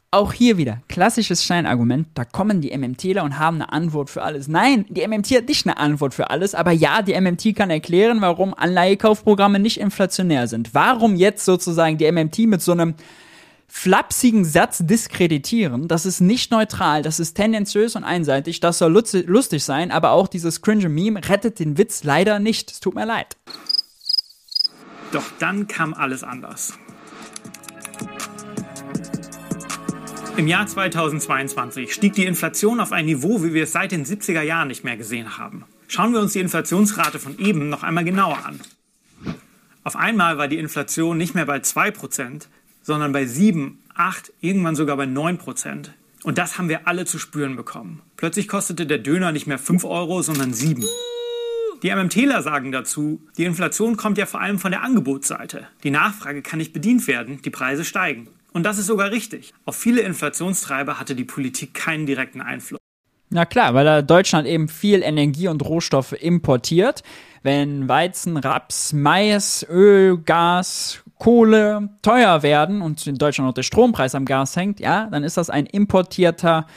Auch hier wieder, klassisches Scheinargument, da kommen die MMTler und haben eine Antwort für alles. Nein, die MMT hat nicht eine Antwort für alles, aber ja, die MMT kann erklären, warum Anleihekaufprogramme nicht inflationär sind. Warum jetzt sozusagen die MMT mit so einem flapsigen Satz diskreditieren, das ist nicht neutral, das ist tendenziös und einseitig, das soll lustig sein, aber auch dieses cringe Meme rettet den Witz leider nicht. Es tut mir leid. Doch dann kam alles anders. Im Jahr 2022 stieg die Inflation auf ein Niveau, wie wir es seit den 70er Jahren nicht mehr gesehen haben. Schauen wir uns die Inflationsrate von eben noch einmal genauer an. Auf einmal war die Inflation nicht mehr bei 2%, sondern bei 7, 8, irgendwann sogar bei 9%. Und das haben wir alle zu spüren bekommen. Plötzlich kostete der Döner nicht mehr 5 Euro, sondern 7. Die MMTler sagen dazu, die Inflation kommt ja vor allem von der Angebotsseite. Die Nachfrage kann nicht bedient werden, die Preise steigen. Und das ist sogar richtig. Auf viele Inflationstreiber hatte die Politik keinen direkten Einfluss. Na klar, weil da Deutschland eben viel Energie und Rohstoffe importiert. Wenn Weizen, Raps, Mais, Öl, Gas, Kohle teuer werden und in Deutschland auch der Strompreis am Gas hängt, ja, dann ist das ein importierter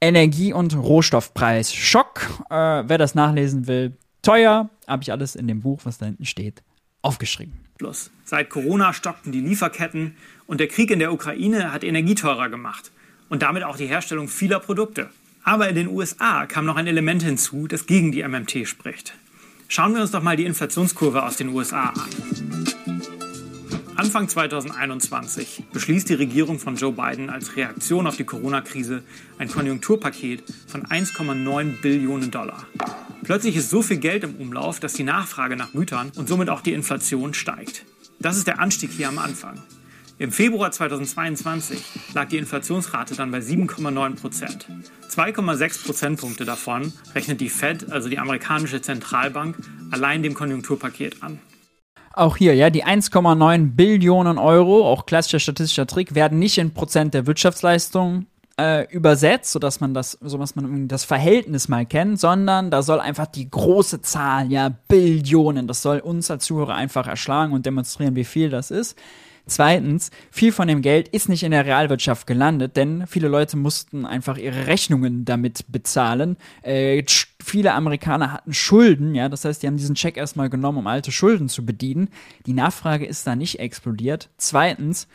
Energie- und Rohstoffpreis. Schock, äh, wer das nachlesen will, teuer, habe ich alles in dem Buch, was da hinten steht, aufgeschrieben. Plus. Seit Corona stockten die Lieferketten und der Krieg in der Ukraine hat Energie teurer gemacht und damit auch die Herstellung vieler Produkte. Aber in den USA kam noch ein Element hinzu, das gegen die MMT spricht. Schauen wir uns doch mal die Inflationskurve aus den USA an. Anfang 2021 beschließt die Regierung von Joe Biden als Reaktion auf die Corona-Krise ein Konjunkturpaket von 1,9 Billionen Dollar. Plötzlich ist so viel Geld im Umlauf, dass die Nachfrage nach Gütern und somit auch die Inflation steigt. Das ist der Anstieg hier am Anfang. Im Februar 2022 lag die Inflationsrate dann bei 7,9 Prozent. 2,6 Prozentpunkte davon rechnet die Fed, also die amerikanische Zentralbank, allein dem Konjunkturpaket an. Auch hier, ja, die 1,9 Billionen Euro, auch klassischer statistischer Trick, werden nicht in Prozent der Wirtschaftsleistung äh, übersetzt, sodass man das, so dass man das Verhältnis mal kennt, sondern da soll einfach die große Zahl, ja, Billionen, das soll uns als Zuhörer einfach erschlagen und demonstrieren, wie viel das ist. Zweitens, viel von dem Geld ist nicht in der Realwirtschaft gelandet, denn viele Leute mussten einfach ihre Rechnungen damit bezahlen. Äh, viele Amerikaner hatten Schulden, ja, das heißt, die haben diesen Check erstmal genommen, um alte Schulden zu bedienen. Die Nachfrage ist da nicht explodiert. Zweitens,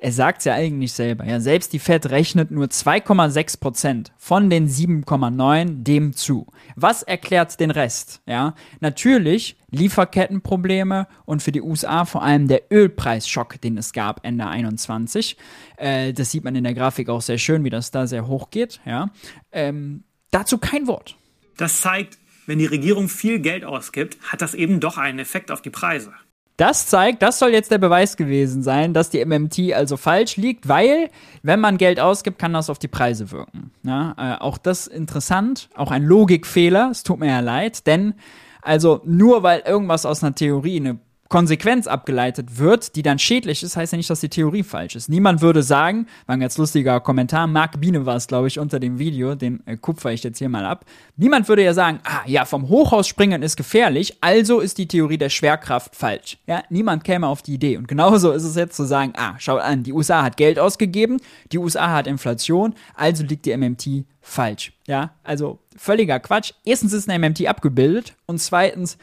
er sagt es ja eigentlich selber. Ja, selbst die Fed rechnet nur 2,6 Prozent von den 7,9 dem zu. Was erklärt den Rest? Ja, natürlich Lieferkettenprobleme und für die USA vor allem der Ölpreisschock, den es gab Ende 21. Äh, das sieht man in der Grafik auch sehr schön, wie das da sehr hoch geht. Ja, ähm, dazu kein Wort. Das zeigt, wenn die Regierung viel Geld ausgibt, hat das eben doch einen Effekt auf die Preise. Das zeigt, das soll jetzt der Beweis gewesen sein, dass die MMT also falsch liegt, weil, wenn man Geld ausgibt, kann das auf die Preise wirken. Ja, äh, auch das interessant, auch ein Logikfehler, es tut mir ja leid, denn also nur weil irgendwas aus einer Theorie eine Konsequenz abgeleitet wird, die dann schädlich ist, heißt ja nicht, dass die Theorie falsch ist. Niemand würde sagen, war ein ganz lustiger Kommentar, Marc Biene war es, glaube ich, unter dem Video, den äh, kupfer ich jetzt hier mal ab. Niemand würde ja sagen, ah ja, vom Hochhaus springen ist gefährlich, also ist die Theorie der Schwerkraft falsch. Ja, niemand käme auf die Idee. Und genauso ist es jetzt zu sagen, ah, schau an, die USA hat Geld ausgegeben, die USA hat Inflation, also liegt die MMT falsch. Ja, also völliger Quatsch. Erstens ist eine MMT abgebildet und zweitens,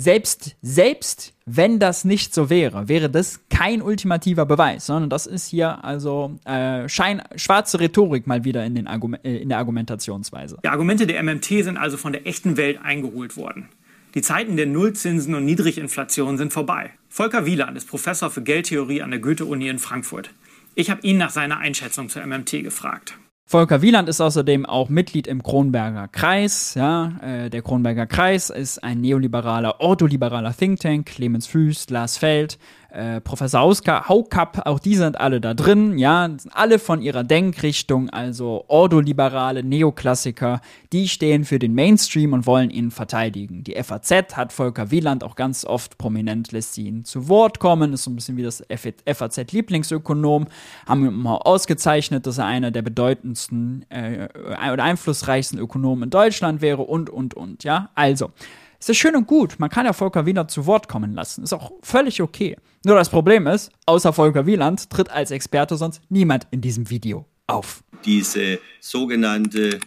selbst, selbst wenn das nicht so wäre, wäre das kein ultimativer Beweis, sondern das ist hier also äh, Schein, schwarze Rhetorik mal wieder in, den äh, in der Argumentationsweise. Die Argumente der MMT sind also von der echten Welt eingeholt worden. Die Zeiten der Nullzinsen und Niedriginflation sind vorbei. Volker Wieland ist Professor für Geldtheorie an der Goethe-Uni in Frankfurt. Ich habe ihn nach seiner Einschätzung zur MMT gefragt. Volker Wieland ist außerdem auch Mitglied im Kronberger Kreis. Ja, äh, der Kronberger Kreis ist ein neoliberaler, ortholiberaler Think Tank. Clemens Füß, Lars Feld, äh, Professor Hauska, Haukapp, auch die sind alle da drin, ja, sind alle von ihrer Denkrichtung, also ordoliberale Neoklassiker, die stehen für den Mainstream und wollen ihn verteidigen. Die FAZ hat Volker Wieland auch ganz oft prominent, lässt sie ihn zu Wort kommen, ist so ein bisschen wie das FAZ-Lieblingsökonom, haben ihn mal ausgezeichnet, dass er einer der bedeutendsten äh, oder einflussreichsten Ökonomen in Deutschland wäre und, und, und, ja, also. Es ist schön und gut, man kann ja Volker Wieland zu Wort kommen lassen, ist auch völlig okay. Nur das Problem ist, außer Volker Wieland tritt als Experte sonst niemand in diesem Video auf. Diese sogenannte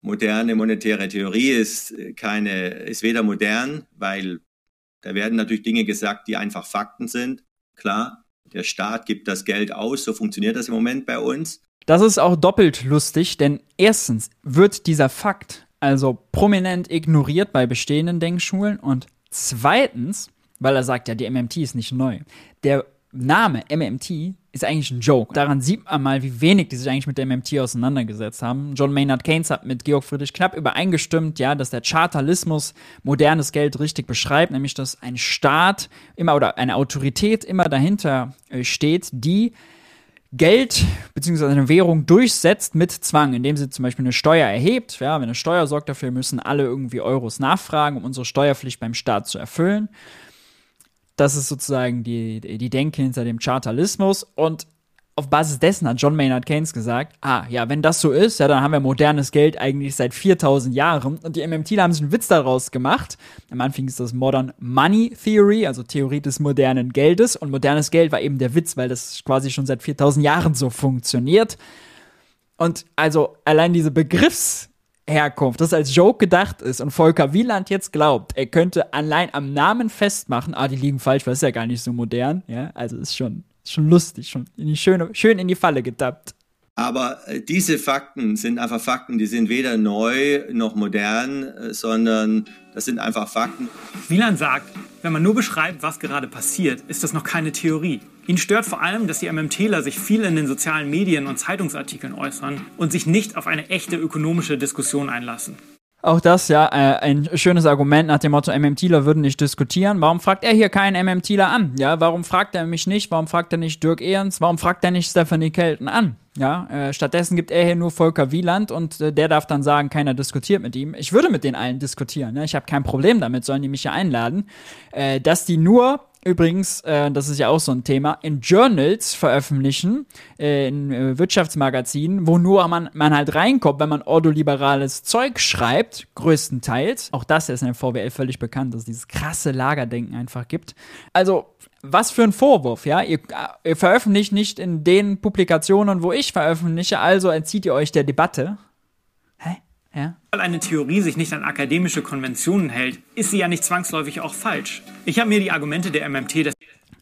moderne monetäre Theorie ist keine, ist weder modern, weil da werden natürlich Dinge gesagt, die einfach Fakten sind. Klar, der Staat gibt das Geld aus, so funktioniert das im Moment bei uns. Das ist auch doppelt lustig, denn erstens wird dieser Fakt also prominent ignoriert bei bestehenden Denkschulen und zweitens weil er sagt, ja, die MMT ist nicht neu. Der Name MMT ist eigentlich ein Joke. Daran sieht man mal, wie wenig die sich eigentlich mit der MMT auseinandergesetzt haben. John Maynard Keynes hat mit Georg Friedrich Knapp übereingestimmt, ja, dass der Chartalismus modernes Geld richtig beschreibt, nämlich dass ein Staat immer oder eine Autorität immer dahinter äh, steht, die Geld bzw. eine Währung durchsetzt mit Zwang, indem sie zum Beispiel eine Steuer erhebt. Ja, wenn eine Steuer sorgt dafür, müssen alle irgendwie Euros nachfragen, um unsere Steuerpflicht beim Staat zu erfüllen. Das ist sozusagen die, die Denke hinter dem Chartalismus. Und auf Basis dessen hat John Maynard Keynes gesagt, ah, ja, wenn das so ist, ja, dann haben wir modernes Geld eigentlich seit 4000 Jahren. Und die MMTler haben sich einen Witz daraus gemacht. Am Anfang ist das Modern Money Theory, also Theorie des modernen Geldes. Und modernes Geld war eben der Witz, weil das quasi schon seit 4000 Jahren so funktioniert. Und also allein diese Begriffs- Herkunft, das als Joke gedacht ist und Volker Wieland jetzt glaubt, er könnte allein am Namen festmachen, ah, die liegen falsch, weil es ist ja gar nicht so modern, ja, also ist schon, ist schon lustig, schon in die schöne, schön in die Falle getappt. Aber äh, diese Fakten sind einfach Fakten, die sind weder neu noch modern, äh, sondern das sind einfach Fakten. Wieland sagt, wenn man nur beschreibt, was gerade passiert, ist das noch keine Theorie. Ihn stört vor allem, dass die MMTler sich viel in den sozialen Medien und Zeitungsartikeln äußern und sich nicht auf eine echte ökonomische Diskussion einlassen. Auch das, ja, äh, ein schönes Argument nach dem Motto, MMTler würden nicht diskutieren. Warum fragt er hier keinen MMTler an? Ja, warum fragt er mich nicht? Warum fragt er nicht Dirk Ehrens? Warum fragt er nicht Stephanie Kelton an? Ja, äh, stattdessen gibt er hier nur Volker Wieland und äh, der darf dann sagen, keiner diskutiert mit ihm. Ich würde mit den allen diskutieren. Ne? Ich habe kein Problem damit, sollen die mich ja einladen. Äh, dass die nur übrigens, äh, das ist ja auch so ein Thema, in Journals veröffentlichen, äh, in äh, Wirtschaftsmagazinen, wo nur man, man halt reinkommt, wenn man ordoliberales Zeug schreibt, größtenteils. Auch das ist in der VWL völlig bekannt, dass es dieses krasse Lagerdenken einfach gibt. Also, was für ein Vorwurf, ja? Ihr, ihr veröffentlicht nicht in den Publikationen, wo ich veröffentliche, also entzieht ihr euch der Debatte. Ja. Weil eine Theorie sich nicht an akademische Konventionen hält, ist sie ja nicht zwangsläufig auch falsch. Ich habe mir die Argumente der MMT des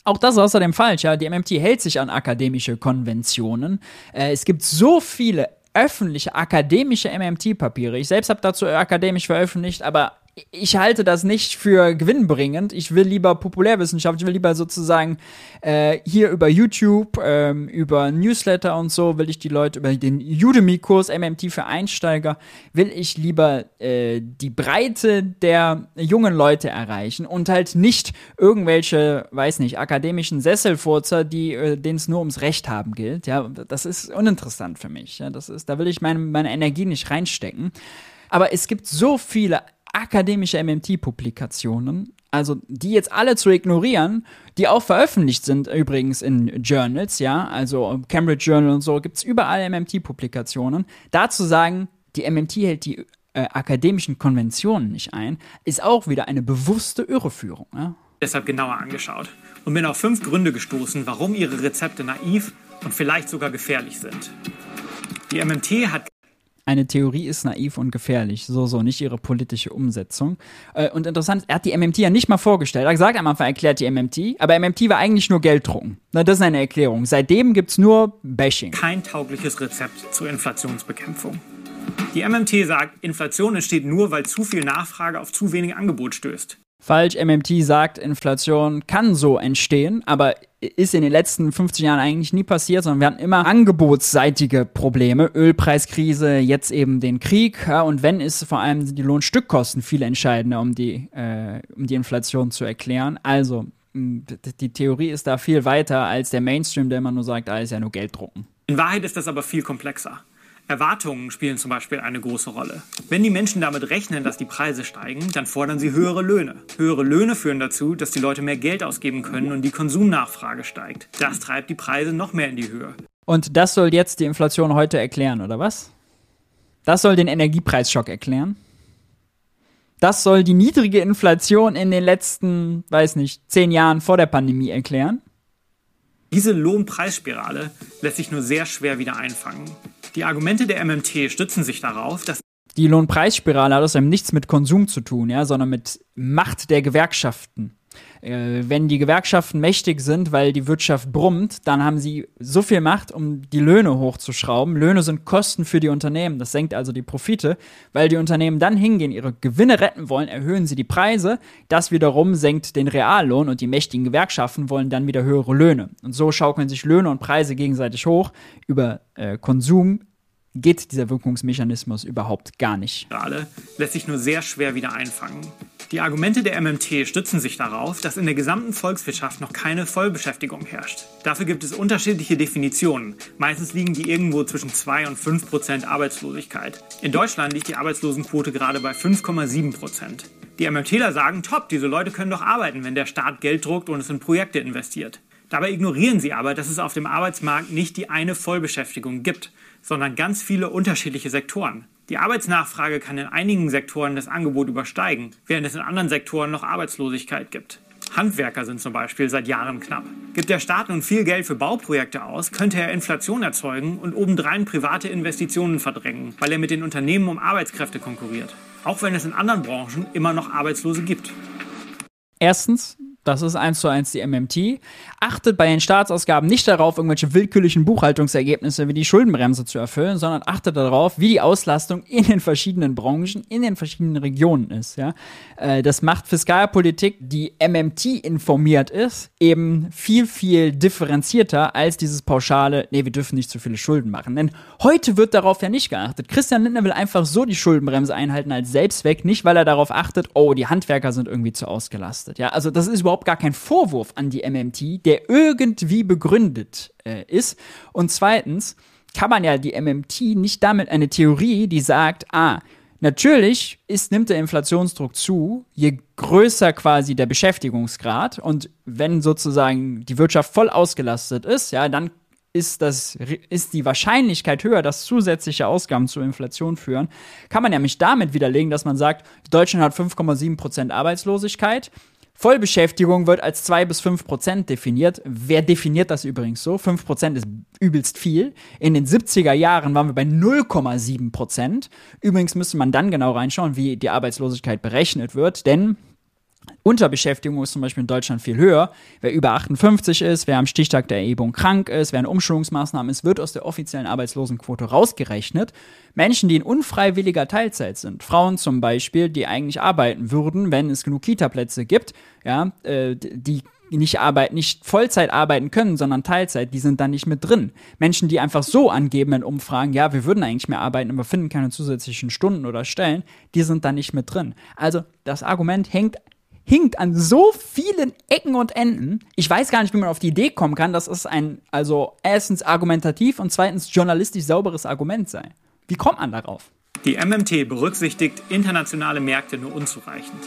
auch das ist außerdem falsch, ja. Die MMT hält sich an akademische Konventionen. Äh, es gibt so viele öffentliche akademische MMT-Papiere. Ich selbst habe dazu akademisch veröffentlicht, aber ich halte das nicht für gewinnbringend. Ich will lieber Populärwissenschaft, ich will lieber sozusagen äh, hier über YouTube, ähm, über Newsletter und so, will ich die Leute über den Udemy-Kurs MMT für Einsteiger, will ich lieber äh, die Breite der jungen Leute erreichen und halt nicht irgendwelche, weiß nicht, akademischen Sesselfurzer, die äh, denen es nur ums Recht haben gilt. Ja, das ist uninteressant für mich. Ja, das ist, da will ich meine, meine Energie nicht reinstecken. Aber es gibt so viele akademische MMT-Publikationen, also die jetzt alle zu ignorieren, die auch veröffentlicht sind übrigens in Journals, ja, also Cambridge Journal und so, gibt es überall MMT-Publikationen. Dazu sagen, die MMT hält die äh, akademischen Konventionen nicht ein, ist auch wieder eine bewusste Irreführung. Ja? Deshalb genauer angeschaut und bin auf fünf Gründe gestoßen, warum ihre Rezepte naiv und vielleicht sogar gefährlich sind. Die MMT hat eine Theorie ist naiv und gefährlich. So, so, nicht ihre politische Umsetzung. Äh, und interessant, er hat die MMT ja nicht mal vorgestellt. Er hat gesagt, am Anfang erklärt die MMT, aber MMT war eigentlich nur Gelddrucken. Na, das ist eine Erklärung. Seitdem gibt es nur Bashing. Kein taugliches Rezept zur Inflationsbekämpfung. Die MMT sagt, Inflation entsteht nur, weil zu viel Nachfrage auf zu wenig Angebot stößt. Falsch, MMT sagt, Inflation kann so entstehen, aber ist in den letzten 50 Jahren eigentlich nie passiert, sondern wir hatten immer angebotsseitige Probleme. Ölpreiskrise, jetzt eben den Krieg. Ja, und wenn, ist vor allem die Lohnstückkosten viel entscheidender, um die, äh, um die Inflation zu erklären. Also, die Theorie ist da viel weiter als der Mainstream, der immer nur sagt, ist ja nur Geld drucken. In Wahrheit ist das aber viel komplexer. Erwartungen spielen zum Beispiel eine große Rolle. Wenn die Menschen damit rechnen, dass die Preise steigen, dann fordern sie höhere Löhne. Höhere Löhne führen dazu, dass die Leute mehr Geld ausgeben können und die Konsumnachfrage steigt. Das treibt die Preise noch mehr in die Höhe. Und das soll jetzt die Inflation heute erklären, oder was? Das soll den Energiepreisschock erklären? Das soll die niedrige Inflation in den letzten, weiß nicht, zehn Jahren vor der Pandemie erklären? Diese Lohnpreisspirale lässt sich nur sehr schwer wieder einfangen. Die Argumente der MMT stützen sich darauf, dass die Lohnpreisspirale hat außerdem nichts mit Konsum zu tun, ja, sondern mit Macht der Gewerkschaften. Äh, wenn die Gewerkschaften mächtig sind, weil die Wirtschaft brummt, dann haben sie so viel Macht, um die Löhne hochzuschrauben. Löhne sind Kosten für die Unternehmen. Das senkt also die Profite, weil die Unternehmen dann hingehen, ihre Gewinne retten wollen, erhöhen sie die Preise. Das wiederum senkt den Reallohn und die mächtigen Gewerkschaften wollen dann wieder höhere Löhne. Und so schaukeln sich Löhne und Preise gegenseitig hoch über äh, Konsum geht dieser Wirkungsmechanismus überhaupt gar nicht. Lässt sich nur sehr schwer wieder einfangen. Die Argumente der MMT stützen sich darauf, dass in der gesamten Volkswirtschaft noch keine Vollbeschäftigung herrscht. Dafür gibt es unterschiedliche Definitionen. Meistens liegen die irgendwo zwischen 2 und 5 Prozent Arbeitslosigkeit. In Deutschland liegt die Arbeitslosenquote gerade bei 5,7 Prozent. Die MMTler sagen, top, diese Leute können doch arbeiten, wenn der Staat Geld druckt und es in Projekte investiert. Dabei ignorieren sie aber, dass es auf dem Arbeitsmarkt nicht die eine Vollbeschäftigung gibt, sondern ganz viele unterschiedliche Sektoren. Die Arbeitsnachfrage kann in einigen Sektoren das Angebot übersteigen, während es in anderen Sektoren noch Arbeitslosigkeit gibt. Handwerker sind zum Beispiel seit Jahren knapp. Gibt der Staat nun viel Geld für Bauprojekte aus, könnte er Inflation erzeugen und obendrein private Investitionen verdrängen, weil er mit den Unternehmen um Arbeitskräfte konkurriert. Auch wenn es in anderen Branchen immer noch Arbeitslose gibt. Erstens, das ist eins zu eins die MMT. Achtet bei den Staatsausgaben nicht darauf, irgendwelche willkürlichen Buchhaltungsergebnisse wie die Schuldenbremse zu erfüllen, sondern achtet darauf, wie die Auslastung in den verschiedenen Branchen, in den verschiedenen Regionen ist. Ja? Äh, das macht Fiskalpolitik, die MMT informiert ist, eben viel, viel differenzierter als dieses pauschale, nee, wir dürfen nicht zu viele Schulden machen. Denn heute wird darauf ja nicht geachtet. Christian Lindner will einfach so die Schuldenbremse einhalten als Selbstzweck, nicht weil er darauf achtet, oh, die Handwerker sind irgendwie zu ausgelastet. Ja, also das ist überhaupt überhaupt gar kein Vorwurf an die MMT, der irgendwie begründet äh, ist. Und zweitens kann man ja die MMT nicht damit eine Theorie, die sagt, ah, Natürlich ist, nimmt der Inflationsdruck zu, je größer quasi der Beschäftigungsgrad. Und wenn sozusagen die Wirtschaft voll ausgelastet ist, ja, dann ist, das, ist die Wahrscheinlichkeit höher, dass zusätzliche Ausgaben zur Inflation führen, kann man ja mich damit widerlegen, dass man sagt, Deutschland hat 5,7% Arbeitslosigkeit, Vollbeschäftigung wird als 2 bis 5 Prozent definiert. Wer definiert das übrigens so? 5 Prozent ist übelst viel. In den 70er Jahren waren wir bei 0,7 Prozent. Übrigens müsste man dann genau reinschauen, wie die Arbeitslosigkeit berechnet wird, denn Unterbeschäftigung ist zum Beispiel in Deutschland viel höher. Wer über 58 ist, wer am Stichtag der Erhebung krank ist, wer in Umschulungsmaßnahmen ist, wird aus der offiziellen Arbeitslosenquote rausgerechnet. Menschen, die in unfreiwilliger Teilzeit sind, Frauen zum Beispiel, die eigentlich arbeiten würden, wenn es genug Kita-Plätze gibt, ja, äh, die nicht arbeiten, nicht Vollzeit arbeiten können, sondern Teilzeit, die sind dann nicht mit drin. Menschen, die einfach so angeben in Umfragen, ja, wir würden eigentlich mehr arbeiten, aber finden keine zusätzlichen Stunden oder Stellen, die sind dann nicht mit drin. Also das Argument hängt hinkt an so vielen Ecken und Enden. Ich weiß gar nicht, wie man auf die Idee kommen kann, dass es ein, also erstens argumentativ und zweitens journalistisch sauberes Argument sei. Wie kommt man darauf? Die MMT berücksichtigt internationale Märkte nur unzureichend.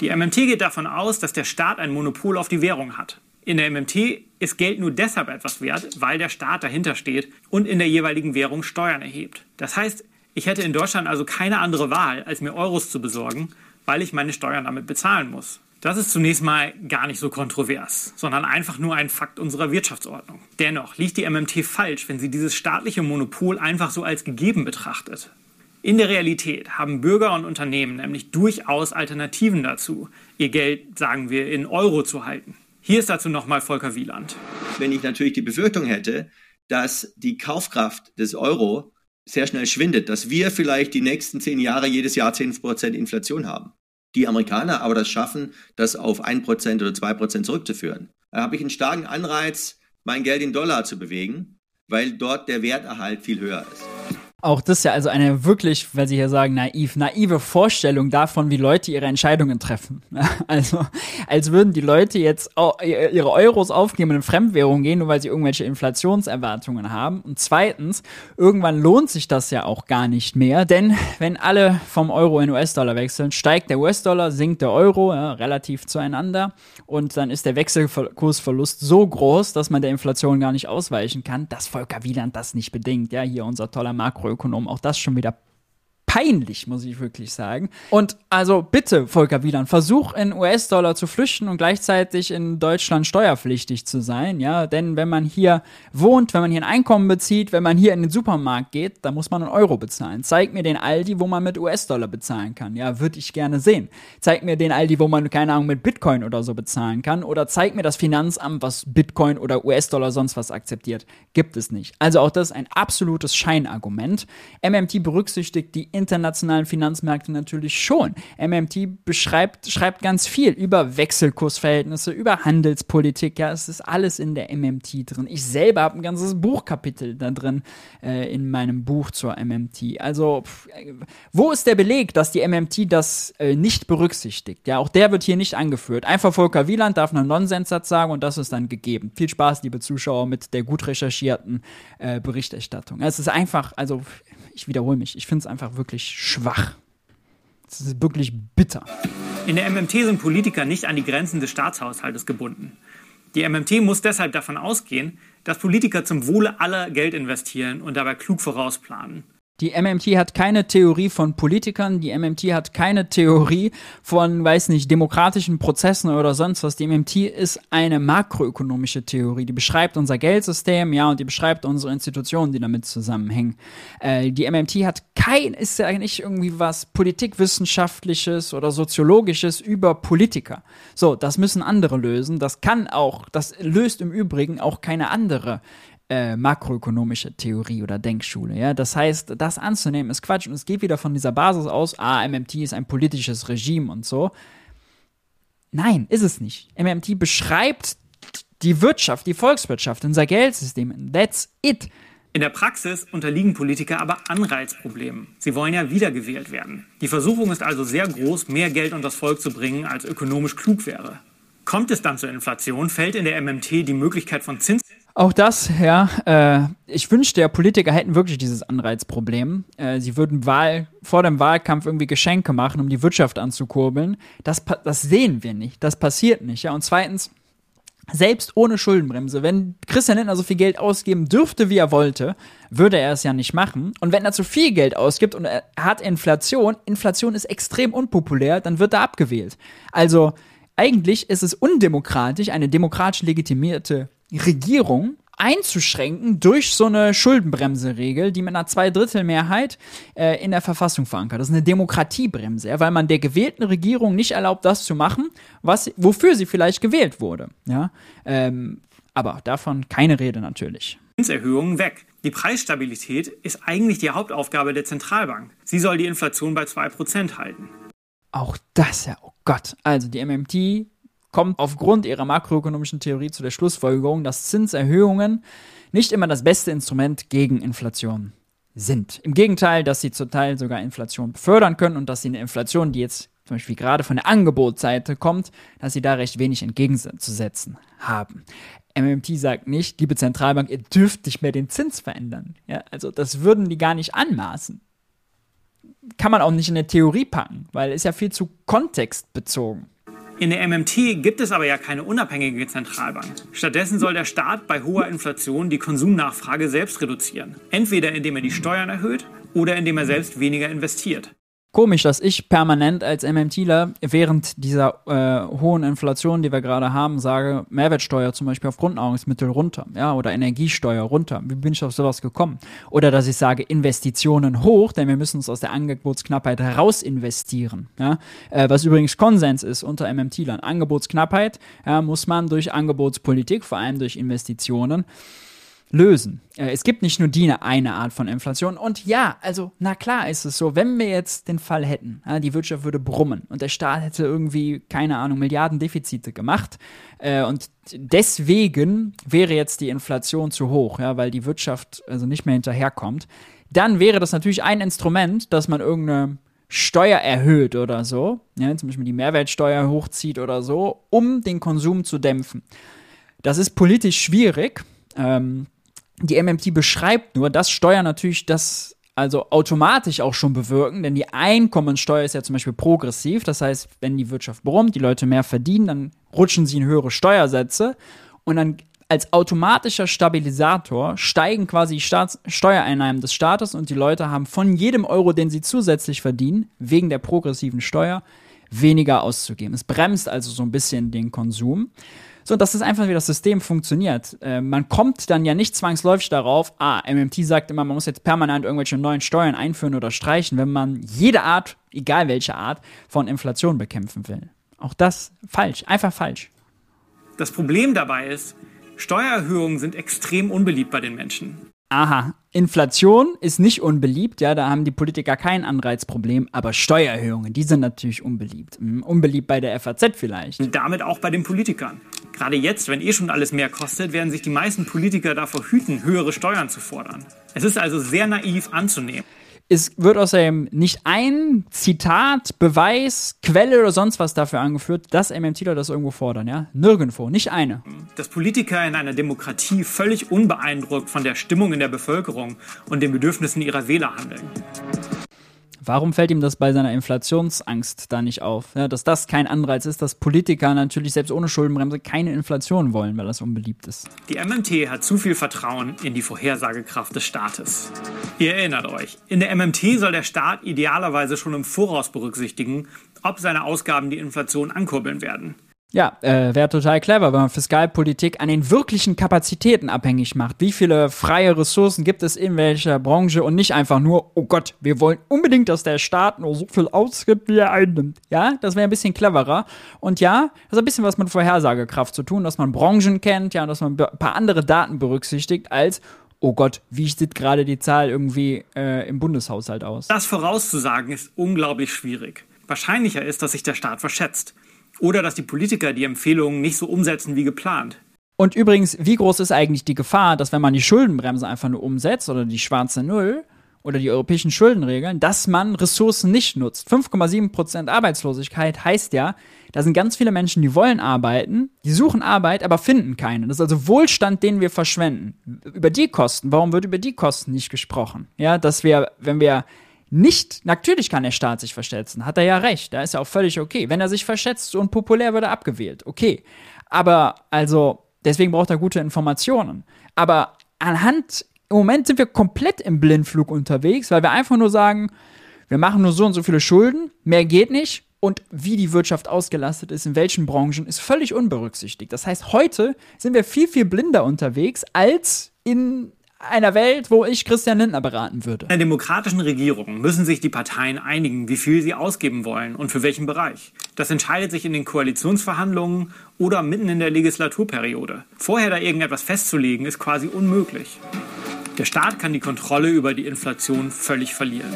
Die MMT geht davon aus, dass der Staat ein Monopol auf die Währung hat. In der MMT ist Geld nur deshalb etwas wert, weil der Staat dahinter steht und in der jeweiligen Währung Steuern erhebt. Das heißt, ich hätte in Deutschland also keine andere Wahl, als mir Euros zu besorgen weil ich meine Steuern damit bezahlen muss. Das ist zunächst mal gar nicht so kontrovers, sondern einfach nur ein Fakt unserer Wirtschaftsordnung. Dennoch liegt die MMT falsch, wenn sie dieses staatliche Monopol einfach so als gegeben betrachtet. In der Realität haben Bürger und Unternehmen nämlich durchaus Alternativen dazu, ihr Geld, sagen wir, in Euro zu halten. Hier ist dazu nochmal Volker Wieland. Wenn ich natürlich die Befürchtung hätte, dass die Kaufkraft des Euro sehr schnell schwindet, dass wir vielleicht die nächsten zehn Jahre jedes Jahr 10% Inflation haben, die Amerikaner aber das schaffen, das auf 1% oder 2% zurückzuführen. Da habe ich einen starken Anreiz, mein Geld in Dollar zu bewegen, weil dort der Werterhalt viel höher ist. Auch das ist ja also eine wirklich, weil Sie hier sagen, naiv, naive Vorstellung davon, wie Leute ihre Entscheidungen treffen. Also, als würden die Leute jetzt ihre Euros aufgeben und in Fremdwährung gehen, nur weil sie irgendwelche Inflationserwartungen haben. Und zweitens, irgendwann lohnt sich das ja auch gar nicht mehr, denn wenn alle vom Euro in US-Dollar wechseln, steigt der US-Dollar, sinkt der Euro ja, relativ zueinander und dann ist der Wechselkursverlust so groß, dass man der Inflation gar nicht ausweichen kann, dass Volker Wieland das nicht bedingt. Ja, hier unser toller Makro Makroökonom. Auch das schon wieder peinlich, muss ich wirklich sagen. Und also bitte, Volker Wieland, versuch in US-Dollar zu flüchten und gleichzeitig in Deutschland steuerpflichtig zu sein, ja, denn wenn man hier wohnt, wenn man hier ein Einkommen bezieht, wenn man hier in den Supermarkt geht, dann muss man einen Euro bezahlen. Zeig mir den Aldi, wo man mit US-Dollar bezahlen kann, ja, würde ich gerne sehen. Zeig mir den Aldi, wo man, keine Ahnung, mit Bitcoin oder so bezahlen kann oder zeig mir das Finanzamt, was Bitcoin oder US-Dollar sonst was akzeptiert. Gibt es nicht. Also auch das ist ein absolutes Scheinargument. MMT berücksichtigt die internationalen Finanzmärkte natürlich schon. MMT beschreibt, schreibt ganz viel über Wechselkursverhältnisse, über Handelspolitik. Ja, es ist alles in der MMT drin. Ich selber habe ein ganzes Buchkapitel da drin äh, in meinem Buch zur MMT. Also, pff, wo ist der Beleg, dass die MMT das äh, nicht berücksichtigt? Ja, auch der wird hier nicht angeführt. Einfach Volker Wieland darf einen Nonsenssatz sagen und das ist dann gegeben. Viel Spaß, liebe Zuschauer, mit der gut recherchierten äh, Berichterstattung. Es ist einfach, also ich wiederhole mich, ich finde es einfach wirklich schwach. Es ist wirklich bitter. In der MMT sind Politiker nicht an die Grenzen des Staatshaushaltes gebunden. Die MMT muss deshalb davon ausgehen, dass Politiker zum Wohle aller Geld investieren und dabei klug vorausplanen. Die MMT hat keine Theorie von Politikern, die MMT hat keine Theorie von, weiß nicht, demokratischen Prozessen oder sonst was. Die MMT ist eine makroökonomische Theorie, die beschreibt unser Geldsystem, ja, und die beschreibt unsere Institutionen, die damit zusammenhängen. Äh, die MMT hat kein, ist ja nicht irgendwie was Politikwissenschaftliches oder Soziologisches über Politiker. So, das müssen andere lösen. Das kann auch, das löst im Übrigen auch keine andere äh, makroökonomische Theorie oder Denkschule. Ja? Das heißt, das anzunehmen ist Quatsch und es geht wieder von dieser Basis aus, ah, MMT ist ein politisches Regime und so. Nein, ist es nicht. MMT beschreibt die Wirtschaft, die Volkswirtschaft, unser Geldsystem. That's it. In der Praxis unterliegen Politiker aber Anreizproblemen. Sie wollen ja wiedergewählt werden. Die Versuchung ist also sehr groß, mehr Geld unter das Volk zu bringen, als ökonomisch klug wäre. Kommt es dann zur Inflation, fällt in der MMT die Möglichkeit von Zins auch das, ja. Äh, ich wünschte, Politiker hätten wirklich dieses Anreizproblem. Äh, sie würden Wahl, vor dem Wahlkampf irgendwie Geschenke machen, um die Wirtschaft anzukurbeln. Das, das sehen wir nicht. Das passiert nicht. Ja. Und zweitens, selbst ohne Schuldenbremse, wenn Christian Lindner so viel Geld ausgeben dürfte, wie er wollte, würde er es ja nicht machen. Und wenn er zu viel Geld ausgibt und er hat Inflation, Inflation ist extrem unpopulär, dann wird er abgewählt. Also eigentlich ist es undemokratisch, eine demokratisch legitimierte Regierung einzuschränken durch so eine Schuldenbremse-Regel, die mit einer Zweidrittelmehrheit äh, in der Verfassung verankert. Das ist eine Demokratiebremse, weil man der gewählten Regierung nicht erlaubt, das zu machen, was, wofür sie vielleicht gewählt wurde. Ja? Ähm, aber davon keine Rede natürlich. Zinserhöhungen weg. Die Preisstabilität ist eigentlich die Hauptaufgabe der Zentralbank. Sie soll die Inflation bei 2% halten. Auch das, ja, oh Gott. Also die MMT kommt aufgrund ihrer makroökonomischen Theorie zu der Schlussfolgerung, dass Zinserhöhungen nicht immer das beste Instrument gegen Inflation sind. Im Gegenteil, dass sie zum Teil sogar Inflation befördern können und dass sie eine Inflation, die jetzt zum Beispiel gerade von der Angebotsseite kommt, dass sie da recht wenig entgegenzusetzen haben. MMT sagt nicht, liebe Zentralbank, ihr dürft nicht mehr den Zins verändern. Ja, also das würden die gar nicht anmaßen. Kann man auch nicht in der Theorie packen, weil es ja viel zu kontextbezogen. In der MMT gibt es aber ja keine unabhängige Zentralbank. Stattdessen soll der Staat bei hoher Inflation die Konsumnachfrage selbst reduzieren. Entweder indem er die Steuern erhöht oder indem er selbst weniger investiert. Komisch, dass ich permanent als MMTler während dieser äh, hohen Inflation, die wir gerade haben, sage, Mehrwertsteuer zum Beispiel auf Grundnahrungsmittel runter, ja, oder Energiesteuer runter. Wie bin ich auf sowas gekommen? Oder dass ich sage, Investitionen hoch, denn wir müssen uns aus der Angebotsknappheit raus investieren, ja, äh, was übrigens Konsens ist unter MMTlern. Angebotsknappheit ja, muss man durch Angebotspolitik, vor allem durch Investitionen, lösen. Äh, es gibt nicht nur die eine Art von Inflation. Und ja, also, na klar ist es so, wenn wir jetzt den Fall hätten, die Wirtschaft würde brummen und der Staat hätte irgendwie, keine Ahnung, Milliardendefizite gemacht äh, und deswegen wäre jetzt die Inflation zu hoch, weil die Wirtschaft also nicht mehr hinterherkommt, dann wäre das natürlich ein Instrument, dass man irgendeine Steuer erhöht oder so, ja, zum Beispiel die Mehrwertsteuer hochzieht oder so, um den Konsum zu dämpfen. Das ist politisch schwierig. Ähm, die MMT beschreibt nur, dass Steuern natürlich das also automatisch auch schon bewirken, denn die Einkommensteuer ist ja zum Beispiel progressiv. Das heißt, wenn die Wirtschaft brummt, die Leute mehr verdienen, dann rutschen sie in höhere Steuersätze und dann als automatischer Stabilisator steigen quasi die Staats Steuereinnahmen des Staates und die Leute haben von jedem Euro, den sie zusätzlich verdienen, wegen der progressiven Steuer, weniger auszugeben. Es bremst also so ein bisschen den Konsum. So, das ist einfach, wie das System funktioniert. Äh, man kommt dann ja nicht zwangsläufig darauf, ah, MMT sagt immer, man muss jetzt permanent irgendwelche neuen Steuern einführen oder streichen, wenn man jede Art, egal welche Art, von Inflation bekämpfen will. Auch das falsch, einfach falsch. Das Problem dabei ist, Steuererhöhungen sind extrem unbeliebt bei den Menschen. Aha, Inflation ist nicht unbeliebt, ja, da haben die Politiker kein Anreizproblem, aber Steuererhöhungen, die sind natürlich unbeliebt. Hm, unbeliebt bei der FAZ vielleicht. Und damit auch bei den Politikern. Gerade jetzt, wenn eh schon alles mehr kostet, werden sich die meisten Politiker davor hüten, höhere Steuern zu fordern. Es ist also sehr naiv anzunehmen. Es wird außerdem nicht ein Zitat, Beweis, Quelle oder sonst was dafür angeführt, dass MMTler das irgendwo fordern, ja? Nirgendwo, nicht eine. Dass Politiker in einer Demokratie völlig unbeeindruckt von der Stimmung in der Bevölkerung und den Bedürfnissen ihrer Wähler handeln. Warum fällt ihm das bei seiner Inflationsangst da nicht auf? Ja, dass das kein Anreiz ist, dass Politiker natürlich selbst ohne Schuldenbremse keine Inflation wollen, weil das unbeliebt ist. Die MMT hat zu viel Vertrauen in die Vorhersagekraft des Staates. Ihr erinnert euch, in der MMT soll der Staat idealerweise schon im Voraus berücksichtigen, ob seine Ausgaben die Inflation ankurbeln werden. Ja, äh, wäre total clever, wenn man Fiskalpolitik an den wirklichen Kapazitäten abhängig macht. Wie viele freie Ressourcen gibt es in welcher Branche und nicht einfach nur, oh Gott, wir wollen unbedingt, dass der Staat nur so viel ausgibt, wie er einnimmt. Ja, das wäre ein bisschen cleverer. Und ja, das hat ein bisschen was mit Vorhersagekraft zu tun, dass man Branchen kennt, ja, dass man ein paar andere Daten berücksichtigt, als, oh Gott, wie sieht gerade die Zahl irgendwie äh, im Bundeshaushalt aus? Das vorauszusagen ist unglaublich schwierig. Wahrscheinlicher ist, dass sich der Staat verschätzt. Oder dass die Politiker die Empfehlungen nicht so umsetzen wie geplant. Und übrigens, wie groß ist eigentlich die Gefahr, dass wenn man die Schuldenbremse einfach nur umsetzt oder die schwarze Null oder die europäischen Schuldenregeln, dass man Ressourcen nicht nutzt? 5,7% Arbeitslosigkeit heißt ja, da sind ganz viele Menschen, die wollen arbeiten, die suchen Arbeit, aber finden keine. Das ist also Wohlstand, den wir verschwenden. Über die Kosten, warum wird über die Kosten nicht gesprochen? Ja, dass wir, wenn wir nicht, natürlich kann der Staat sich verschätzen, hat er ja recht, da ist ja auch völlig okay. Wenn er sich verschätzt und populär wird er abgewählt, okay. Aber also, deswegen braucht er gute Informationen. Aber anhand, im Moment sind wir komplett im Blindflug unterwegs, weil wir einfach nur sagen, wir machen nur so und so viele Schulden, mehr geht nicht. Und wie die Wirtschaft ausgelastet ist, in welchen Branchen, ist völlig unberücksichtigt. Das heißt, heute sind wir viel, viel blinder unterwegs als in einer Welt, wo ich Christian Lindner beraten würde. In einer demokratischen Regierung müssen sich die Parteien einigen, wie viel sie ausgeben wollen und für welchen Bereich. Das entscheidet sich in den Koalitionsverhandlungen oder mitten in der Legislaturperiode. Vorher da irgendetwas festzulegen, ist quasi unmöglich. Der Staat kann die Kontrolle über die Inflation völlig verlieren.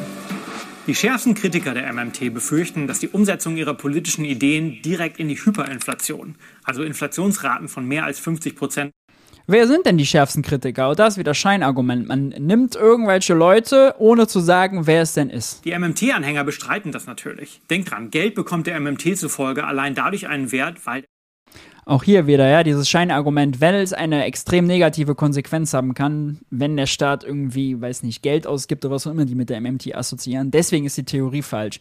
Die schärfsten Kritiker der MMT befürchten, dass die Umsetzung ihrer politischen Ideen direkt in die Hyperinflation, also Inflationsraten von mehr als 50 Prozent, Wer sind denn die schärfsten Kritiker? Und das ist wieder Scheinargument. Man nimmt irgendwelche Leute, ohne zu sagen, wer es denn ist. Die MMT-Anhänger bestreiten das natürlich. Denkt dran, Geld bekommt der MMT zufolge allein dadurch einen Wert, weil auch hier wieder, ja, dieses Scheinargument, wenn es eine extrem negative Konsequenz haben kann, wenn der Staat irgendwie, weiß nicht, Geld ausgibt oder was auch immer die mit der MMT assoziieren. Deswegen ist die Theorie falsch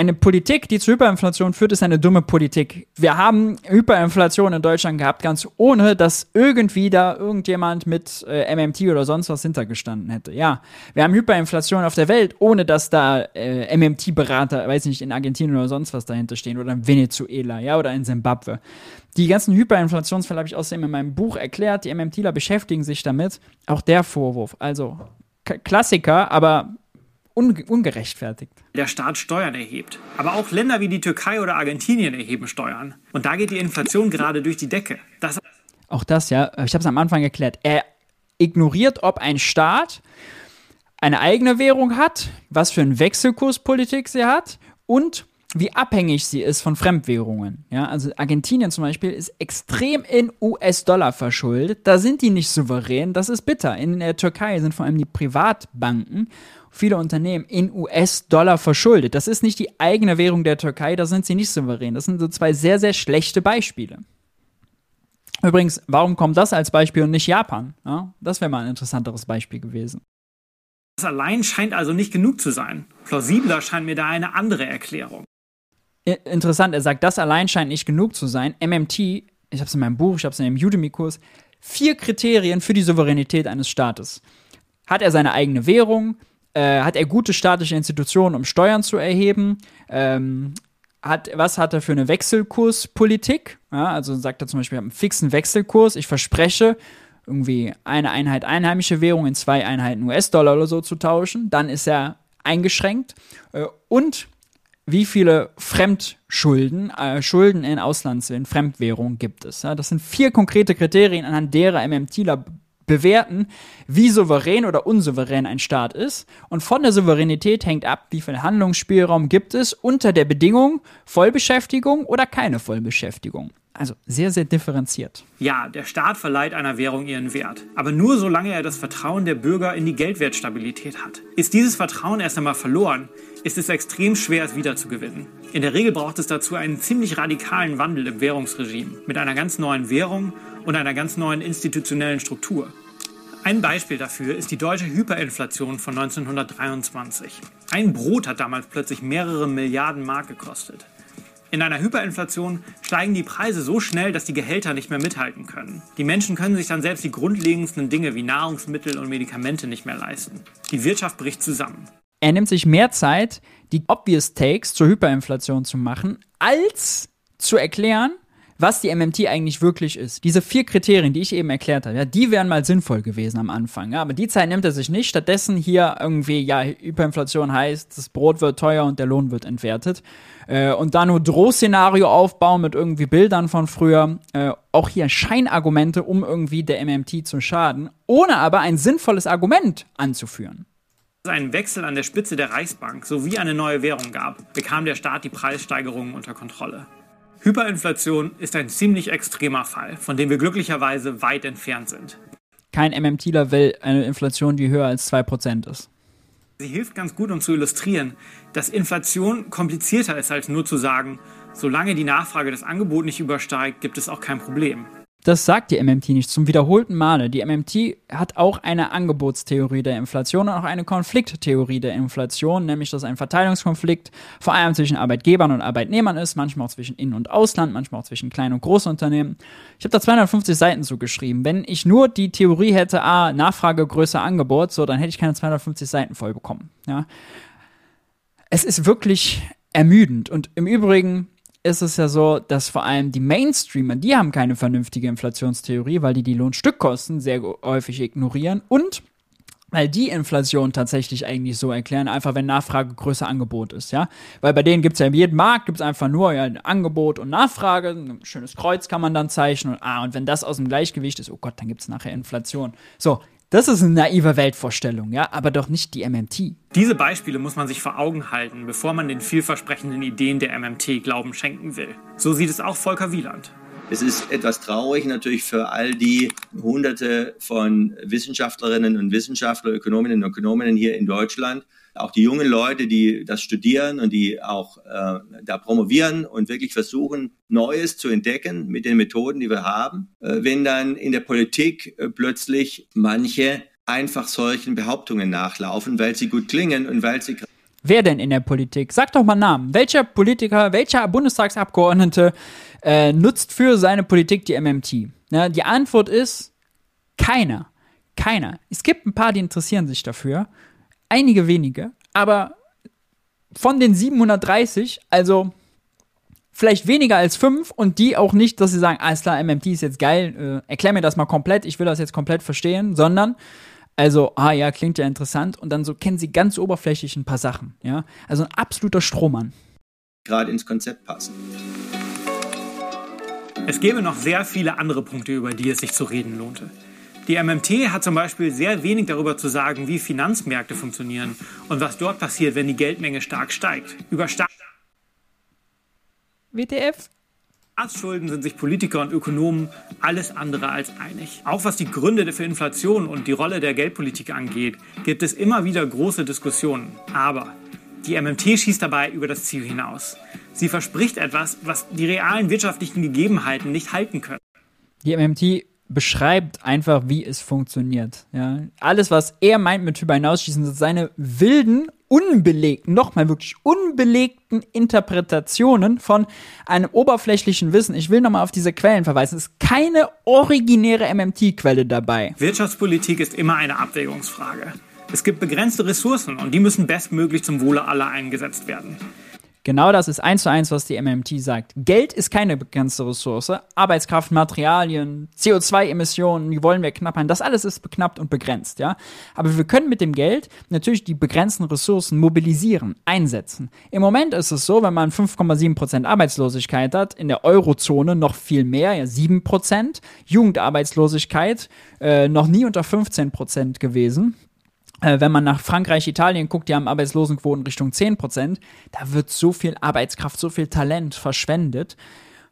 eine Politik, die zu Hyperinflation führt, ist eine dumme Politik. Wir haben Hyperinflation in Deutschland gehabt, ganz ohne, dass irgendwie da irgendjemand mit äh, MMT oder sonst was hintergestanden hätte. Ja, wir haben Hyperinflation auf der Welt, ohne dass da äh, MMT-Berater, weiß nicht, in Argentinien oder sonst was dahinter stehen oder in Venezuela, ja, oder in Simbabwe. Die ganzen Hyperinflationsfälle habe ich außerdem in meinem Buch erklärt. Die MMTler beschäftigen sich damit. Auch der Vorwurf. Also Klassiker, aber un ungerechtfertigt. Der Staat Steuern erhebt. Aber auch Länder wie die Türkei oder Argentinien erheben Steuern. Und da geht die Inflation gerade durch die Decke. Das auch das, ja, ich habe es am Anfang erklärt. Er ignoriert, ob ein Staat eine eigene Währung hat, was für eine Wechselkurspolitik sie hat und wie abhängig sie ist von Fremdwährungen. Ja, also Argentinien zum Beispiel ist extrem in US-Dollar verschuldet. Da sind die nicht souverän. Das ist bitter. In der Türkei sind vor allem die Privatbanken viele Unternehmen in US-Dollar verschuldet. Das ist nicht die eigene Währung der Türkei, da sind sie nicht souverän. Das sind so zwei sehr, sehr schlechte Beispiele. Übrigens, warum kommt das als Beispiel und nicht Japan? Ja, das wäre mal ein interessanteres Beispiel gewesen. Das allein scheint also nicht genug zu sein. Plausibler scheint mir da eine andere Erklärung. Interessant, er sagt, das allein scheint nicht genug zu sein. MMT, ich habe es in meinem Buch, ich habe es in einem Udemy-Kurs, vier Kriterien für die Souveränität eines Staates. Hat er seine eigene Währung? Äh, hat er gute staatliche Institutionen, um Steuern zu erheben? Ähm, hat, was hat er für eine Wechselkurspolitik? Ja, also sagt er zum Beispiel, einen fixen Wechselkurs. Ich verspreche, irgendwie eine Einheit einheimische Währung in zwei Einheiten US-Dollar oder so zu tauschen. Dann ist er eingeschränkt. Äh, und wie viele Fremdschulden, äh, Schulden in Auslands, in Fremdwährung gibt es. Ja? Das sind vier konkrete Kriterien, anhand derer MMTler bewerten, wie souverän oder unsouverän ein Staat ist. Und von der Souveränität hängt ab, wie viel Handlungsspielraum gibt es unter der Bedingung Vollbeschäftigung oder keine Vollbeschäftigung. Also sehr, sehr differenziert. Ja, der Staat verleiht einer Währung ihren Wert. Aber nur solange er das Vertrauen der Bürger in die Geldwertstabilität hat. Ist dieses Vertrauen erst einmal verloren, ist es extrem schwer, es wiederzugewinnen. In der Regel braucht es dazu einen ziemlich radikalen Wandel im Währungsregime mit einer ganz neuen Währung und einer ganz neuen institutionellen Struktur. Ein Beispiel dafür ist die deutsche Hyperinflation von 1923. Ein Brot hat damals plötzlich mehrere Milliarden Mark gekostet. In einer Hyperinflation steigen die Preise so schnell, dass die Gehälter nicht mehr mithalten können. Die Menschen können sich dann selbst die grundlegendsten Dinge wie Nahrungsmittel und Medikamente nicht mehr leisten. Die Wirtschaft bricht zusammen. Er nimmt sich mehr Zeit, die obvious Takes zur Hyperinflation zu machen, als zu erklären, was die MMT eigentlich wirklich ist. Diese vier Kriterien, die ich eben erklärt habe, ja, die wären mal sinnvoll gewesen am Anfang. Ja, aber die Zeit nimmt er sich nicht. Stattdessen hier irgendwie, ja, Hyperinflation heißt, das Brot wird teuer und der Lohn wird entwertet. Äh, und da nur Drohszenario aufbauen mit irgendwie Bildern von früher. Äh, auch hier Scheinargumente, um irgendwie der MMT zu schaden, ohne aber ein sinnvolles Argument anzuführen es einen Wechsel an der Spitze der Reichsbank sowie eine neue Währung gab, bekam der Staat die Preissteigerungen unter Kontrolle. Hyperinflation ist ein ziemlich extremer Fall, von dem wir glücklicherweise weit entfernt sind. Kein MMTler will eine Inflation, die höher als 2% ist. Sie hilft ganz gut, um zu illustrieren, dass Inflation komplizierter ist, als nur zu sagen, solange die Nachfrage das Angebot nicht übersteigt, gibt es auch kein Problem. Das sagt die MMT nicht zum wiederholten Male. Die MMT hat auch eine Angebotstheorie der Inflation und auch eine Konflikttheorie der Inflation, nämlich dass ein Verteilungskonflikt vor allem zwischen Arbeitgebern und Arbeitnehmern ist, manchmal auch zwischen In- und Ausland, manchmal auch zwischen Klein- und Großunternehmen. Ich habe da 250 Seiten zugeschrieben. Wenn ich nur die Theorie hätte, ah, Nachfrage, Größe, Angebot, so, dann hätte ich keine 250 Seiten voll bekommen. Ja. Es ist wirklich ermüdend. Und im Übrigen, ist es ja so, dass vor allem die Mainstreamer, die haben keine vernünftige Inflationstheorie, weil die die Lohnstückkosten sehr häufig ignorieren und weil die Inflation tatsächlich eigentlich so erklären, einfach wenn Nachfrage größer Angebot ist, ja. Weil bei denen gibt es ja in jedem Markt gibt es einfach nur ja, Angebot und Nachfrage, ein schönes Kreuz kann man dann zeichnen und ah, und wenn das aus dem Gleichgewicht ist, oh Gott, dann gibt es nachher Inflation. So, das ist eine naive Weltvorstellung, ja, aber doch nicht die MMT. Diese Beispiele muss man sich vor Augen halten, bevor man den vielversprechenden Ideen der MMT Glauben schenken will. So sieht es auch Volker Wieland. Es ist etwas traurig natürlich für all die Hunderte von Wissenschaftlerinnen und Wissenschaftler, Ökonominnen und Ökonomen hier in Deutschland, auch die jungen Leute, die das studieren und die auch äh, da promovieren und wirklich versuchen, Neues zu entdecken mit den Methoden, die wir haben, äh, wenn dann in der Politik äh, plötzlich manche einfach solchen Behauptungen nachlaufen, weil sie gut klingen und weil sie Wer denn in der Politik? Sag doch mal Namen. Welcher Politiker, welcher Bundestagsabgeordnete äh, nutzt für seine Politik die MMT? Na, die Antwort ist keiner. Keiner. Es gibt ein paar, die interessieren sich dafür. Einige wenige. Aber von den 730, also vielleicht weniger als fünf und die auch nicht, dass sie sagen, alles klar, MMT ist jetzt geil, äh, erklär mir das mal komplett, ich will das jetzt komplett verstehen, sondern also, ah ja, klingt ja interessant. Und dann so kennen sie ganz oberflächlich ein paar Sachen. Ja? Also ein absoluter Strohmann. Gerade ins Konzept passen. Es gäbe noch sehr viele andere Punkte, über die es sich zu reden lohnte. Die MMT hat zum Beispiel sehr wenig darüber zu sagen, wie Finanzmärkte funktionieren und was dort passiert, wenn die Geldmenge stark steigt. Über Staat WTF? Staatsschulden sind sich Politiker und Ökonomen alles andere als einig. Auch was die Gründe für Inflation und die Rolle der Geldpolitik angeht, gibt es immer wieder große Diskussionen. Aber die MMT schießt dabei über das Ziel hinaus. Sie verspricht etwas, was die realen wirtschaftlichen Gegebenheiten nicht halten können. Die MMT beschreibt einfach, wie es funktioniert. Ja? Alles, was er meint mit drüber hinausschießen, sind seine wilden, unbelegten, nochmal wirklich unbelegten Interpretationen von einem oberflächlichen Wissen. Ich will nochmal auf diese Quellen verweisen. Es ist keine originäre MMT-Quelle dabei. Wirtschaftspolitik ist immer eine Abwägungsfrage. Es gibt begrenzte Ressourcen und die müssen bestmöglich zum Wohle aller eingesetzt werden. Genau das ist eins zu eins, was die MMT sagt. Geld ist keine begrenzte Ressource. Arbeitskraft, Materialien, CO2-Emissionen, die wollen wir knapp haben. Das alles ist beknappt und begrenzt, ja. Aber wir können mit dem Geld natürlich die begrenzten Ressourcen mobilisieren, einsetzen. Im Moment ist es so, wenn man 5,7% Arbeitslosigkeit hat, in der Eurozone noch viel mehr, ja 7%. Jugendarbeitslosigkeit äh, noch nie unter 15% gewesen. Äh, wenn man nach Frankreich, Italien guckt, die haben Arbeitslosenquoten Richtung 10 Prozent, da wird so viel Arbeitskraft, so viel Talent verschwendet,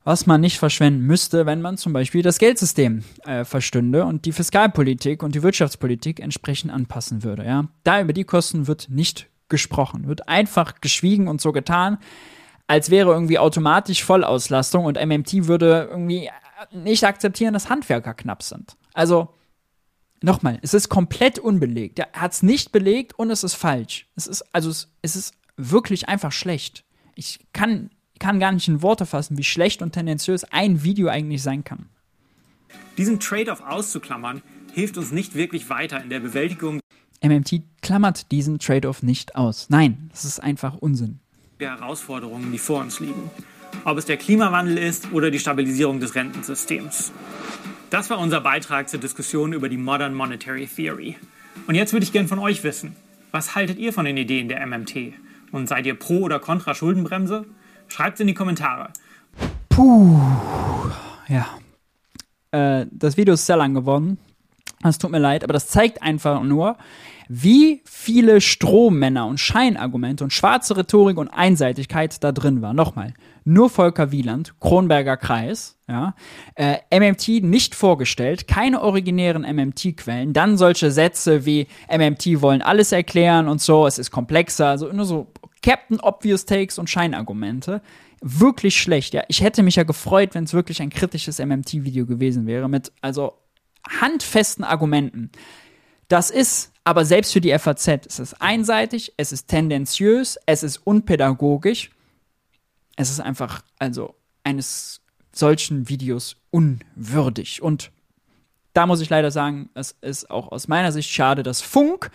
was man nicht verschwenden müsste, wenn man zum Beispiel das Geldsystem äh, verstünde und die Fiskalpolitik und die Wirtschaftspolitik entsprechend anpassen würde. Ja? Da über die Kosten wird nicht gesprochen, wird einfach geschwiegen und so getan, als wäre irgendwie automatisch Vollauslastung und MMT würde irgendwie nicht akzeptieren, dass Handwerker knapp sind. Also Nochmal, es ist komplett unbelegt. Er hat es nicht belegt und es ist falsch. Es ist, also es, es ist wirklich einfach schlecht. Ich kann, kann gar nicht in Worte fassen, wie schlecht und tendenziös ein Video eigentlich sein kann. Diesen Trade-off auszuklammern, hilft uns nicht wirklich weiter in der Bewältigung MMT klammert diesen Trade-off nicht aus. Nein, das ist einfach Unsinn. Der Herausforderungen, die vor uns liegen. Ob es der Klimawandel ist oder die Stabilisierung des Rentensystems. Das war unser Beitrag zur Diskussion über die Modern Monetary Theory. Und jetzt würde ich gern von euch wissen, was haltet ihr von den Ideen der MMT? Und seid ihr pro oder contra Schuldenbremse? Schreibt es in die Kommentare. Puh, ja. Äh, das Video ist sehr lang geworden. Es tut mir leid, aber das zeigt einfach nur, wie viele Strohmänner und Scheinargumente und schwarze Rhetorik und Einseitigkeit da drin war. Nochmal, nur Volker Wieland, Kronberger Kreis, ja, äh, MMT nicht vorgestellt, keine originären MMT-Quellen, dann solche Sätze wie MMT wollen alles erklären und so, es ist komplexer, also nur so Captain Obvious Takes und Scheinargumente. Wirklich schlecht, ja. Ich hätte mich ja gefreut, wenn es wirklich ein kritisches MMT-Video gewesen wäre, mit also handfesten Argumenten. Das ist aber selbst für die FAZ ist es einseitig, es ist tendenziös, es ist unpädagogisch. Es ist einfach, also, eines solchen Videos unwürdig. Und da muss ich leider sagen, es ist auch aus meiner Sicht schade, dass Funk,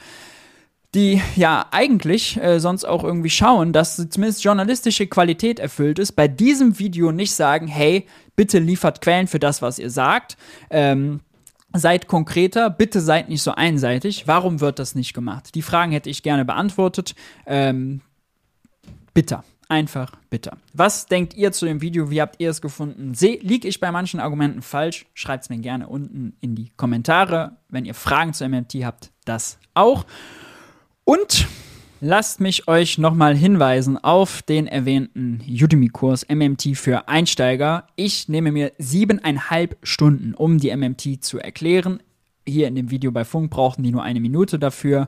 die ja eigentlich äh, sonst auch irgendwie schauen, dass zumindest journalistische Qualität erfüllt ist, bei diesem Video nicht sagen, hey, bitte liefert Quellen für das, was ihr sagt. Ähm, Seid konkreter, bitte seid nicht so einseitig. Warum wird das nicht gemacht? Die Fragen hätte ich gerne beantwortet. Ähm, bitter. Einfach bitter. Was denkt ihr zu dem Video? Wie habt ihr es gefunden? liege ich bei manchen Argumenten falsch? Schreibt es mir gerne unten in die Kommentare. Wenn ihr Fragen zu MMT habt, das auch. Und lasst mich euch nochmal hinweisen auf den erwähnten Udemy-Kurs MMT für Einsteiger. Ich nehme mir siebeneinhalb Stunden, um die MMT zu erklären. Hier in dem Video bei Funk brauchten die nur eine Minute dafür.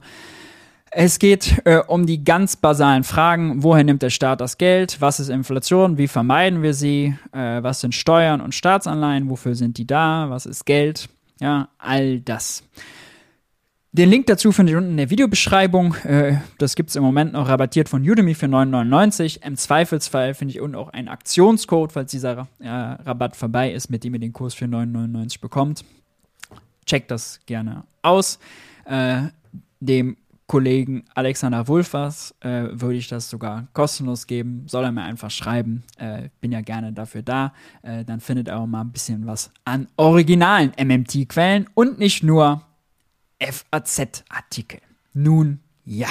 Es geht äh, um die ganz basalen Fragen. Woher nimmt der Staat das Geld? Was ist Inflation? Wie vermeiden wir sie? Äh, was sind Steuern und Staatsanleihen? Wofür sind die da? Was ist Geld? Ja, all das. Den Link dazu findet ihr unten in der Videobeschreibung. Äh, das gibt es im Moment noch rabattiert von Udemy für 9,99. Im Zweifelsfall finde ich unten auch einen Aktionscode, falls dieser Rabatt vorbei ist, mit dem ihr den Kurs für 9,99 bekommt. Checkt das gerne aus. Äh, dem Kollegen Alexander Wulfers äh, würde ich das sogar kostenlos geben. Soll er mir einfach schreiben. Äh, bin ja gerne dafür da. Äh, dann findet er auch mal ein bisschen was an originalen MMT-Quellen und nicht nur FAZ-Artikel. Nun ja.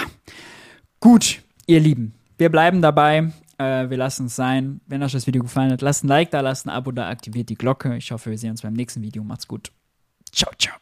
Gut, ihr Lieben, wir bleiben dabei. Äh, wir lassen es sein. Wenn euch das Video gefallen hat, lasst ein Like da, lasst ein Abo da, aktiviert die Glocke. Ich hoffe, wir sehen uns beim nächsten Video. Macht's gut. Ciao, ciao.